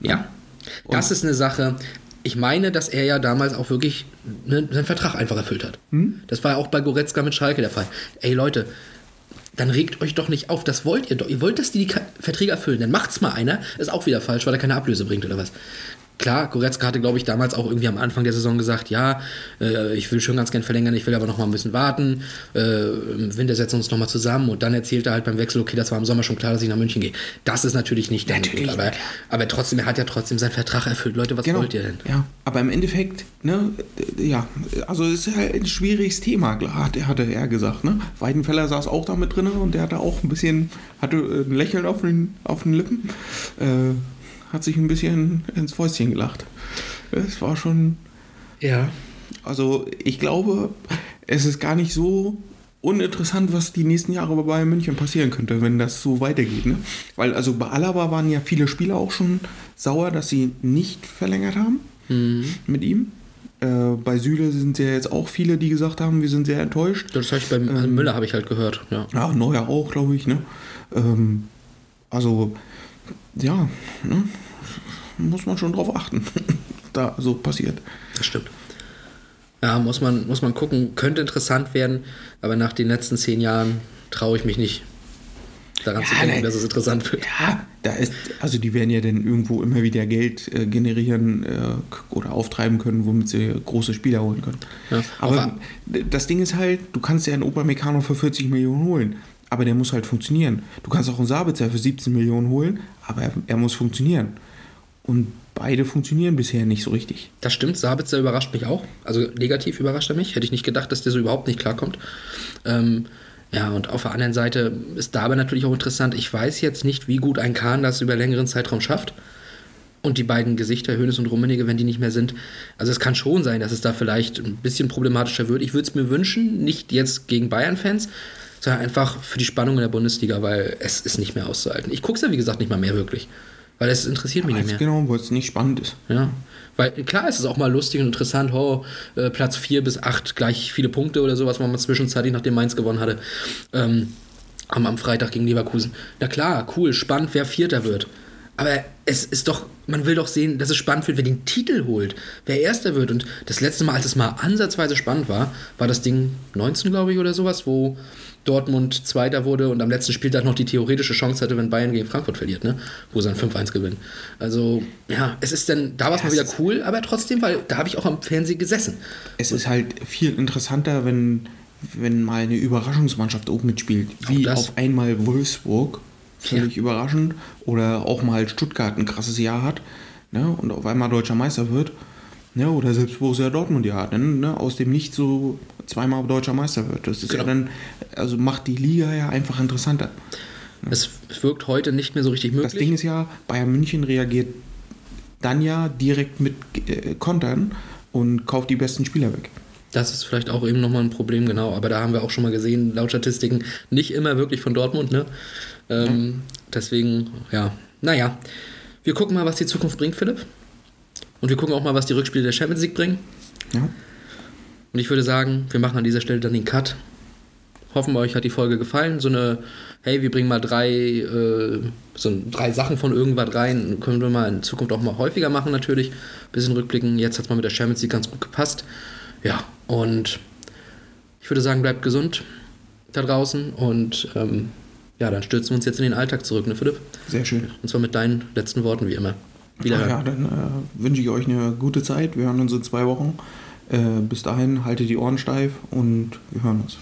Ja. Das ist eine Sache. Ich meine, dass er ja damals auch wirklich ne, seinen Vertrag einfach erfüllt hat. Das war ja auch bei Goretzka mit Schalke der Fall. Ey Leute, dann regt euch doch nicht auf. Das wollt ihr doch. Ihr wollt, dass die die Verträge erfüllen. Dann macht's mal einer. Ist auch wieder falsch, weil er keine Ablöse bringt oder was. Klar, Goretzka hatte, glaube ich, damals auch irgendwie am Anfang der Saison gesagt, ja, äh, ich will schon ganz gern verlängern, ich will aber noch mal ein bisschen warten. Äh, Im Winter setzen wir uns noch mal zusammen und dann erzählt er halt beim Wechsel, okay, das war im Sommer schon klar, dass ich nach München gehe. Das ist natürlich nicht Natürlich, aber, aber trotzdem, er hat ja trotzdem seinen Vertrag erfüllt. Leute, was wollt ihr denn? Ja, aber im Endeffekt, ne, äh, ja, also es ist halt ein schwieriges Thema, klar, hat- hatte er gesagt, ne? Weidenfeller saß auch da mit drin und der hatte auch ein bisschen, hatte ein Lächeln auf den, auf den Lippen, äh, hat sich ein bisschen ins Fäustchen gelacht. Es war schon, Ja. also ich glaube, es ist gar nicht so uninteressant, was die nächsten Jahre bei Bayern München passieren könnte, wenn das so weitergeht. Ne? Weil also bei Alaba waren ja viele Spieler auch schon sauer, dass sie nicht verlängert haben mit ihm. Äh, bei Süle sind ja jetzt auch viele, die gesagt haben, wir sind sehr enttäuscht. Das habe ich beim Ähm. Müller habe ich halt gehört. Ja. Ja, Neuer auch, glaube ich. Ne? Ähm, also, ja, ne? muss man schon drauf achten, da so passiert. Das stimmt. Ja, muss man, muss man gucken. Könnte interessant werden, aber nach den letzten zehn Jahren traue ich mich nicht daran zu Ja, denken, nein. dass es interessant wird. Ja, da ist, also die werden ja dann irgendwo immer wieder Geld äh, generieren äh, oder auftreiben können, womit sie große Spieler holen können. Ja, aber das Ding ist halt, du kannst ja einen Upamecano für 40 Millionen holen, aber der muss halt funktionieren. Du kannst auch einen Sabitzer für 17 Millionen holen, aber er, er muss funktionieren. Und beide funktionieren bisher nicht so richtig. Das stimmt, Sabitzer überrascht mich auch. Also negativ überrascht er mich. Hätte ich nicht gedacht, dass der so überhaupt nicht klarkommt. Ähm, ja, und auf der anderen Seite ist dabei natürlich auch interessant, ich weiß jetzt nicht, wie gut ein Kahn das über längeren Zeitraum schafft. Und die beiden Gesichter, Hönes und Rummenigge, wenn die nicht mehr sind. Also es kann schon sein, dass es da vielleicht ein bisschen problematischer wird. Ich würde es mir wünschen, nicht jetzt gegen Bayern-Fans, sondern einfach für die Spannung in der Bundesliga, weil es ist nicht mehr auszuhalten. Ich gucke es ja, wie gesagt, nicht mal mehr wirklich. Weil es interessiert mich nicht mehr. genau, weil es nicht spannend ist. Ja, weil klar ist es auch mal lustig und interessant, oh, äh, Platz 4 bis 8 gleich viele Punkte oder sowas, was man zwischenzeitlich nachdem Mainz gewonnen hatte, ähm, am, am Freitag gegen Leverkusen. Na klar, cool, spannend, wer Vierter wird. Aber es ist doch, man will doch sehen, dass es spannend wird, wer den Titel holt, wer Erster wird. Und das letzte Mal, als es mal ansatzweise spannend war, war das Ding 19, glaube ich, oder sowas, wo Dortmund Zweiter wurde und am letzten Spieltag noch die theoretische Chance hatte, wenn Bayern gegen Frankfurt verliert, ne? wo sie dann 5-1 gewinnen. Also, ja, es ist dann, da war es mal wieder cool, aber trotzdem, weil da habe ich auch am Fernsehen gesessen. Es ist halt viel interessanter, wenn, wenn mal eine Überraschungsmannschaft oben mitspielt. Wie auf einmal Wolfsburg, völlig überraschend. Oder auch mal Stuttgart ein krasses Jahr hat ne, und auf einmal deutscher Meister wird. Ne, oder selbst Borussia Dortmund ja hat, ne, aus dem Nicht so zweimal deutscher Meister wird. Das ist ja Genau. dann, also macht die Liga ja einfach interessanter. Es wirkt heute nicht mehr so richtig möglich. Das Ding ist ja, Bayern München reagiert dann ja direkt mit äh, Kontern und kauft die besten Spieler weg. Das ist vielleicht auch eben nochmal ein Problem, genau. Aber da haben wir auch schon mal gesehen, laut Statistiken, nicht immer wirklich von Dortmund, ne? Ähm, Deswegen, ja, naja. Wir gucken mal, was die Zukunft bringt, Philipp. Und wir gucken auch mal, was die Rückspiele der Champions League bringen. Ja. Und ich würde sagen, wir machen an dieser Stelle dann den Cut. Hoffen, euch hat die Folge gefallen. So eine, hey, wir bringen mal drei, äh, so drei Sachen von irgendwas rein. Können wir mal in Zukunft auch mal häufiger machen, natürlich. Bisschen rückblicken. Jetzt hat es mal mit der Champions League ganz gut gepasst. Ja, und ich würde sagen, bleibt gesund da draußen. Und ähm, ja, dann stürzen wir uns jetzt in den Alltag zurück, ne, Philipp? Sehr schön. Und zwar mit deinen letzten Worten, wie immer. Wiederhören. Ja, dann äh, wünsche ich euch eine gute Zeit. Wir hören uns in zwei Wochen. Äh, bis dahin, haltet die Ohren steif und wir hören uns.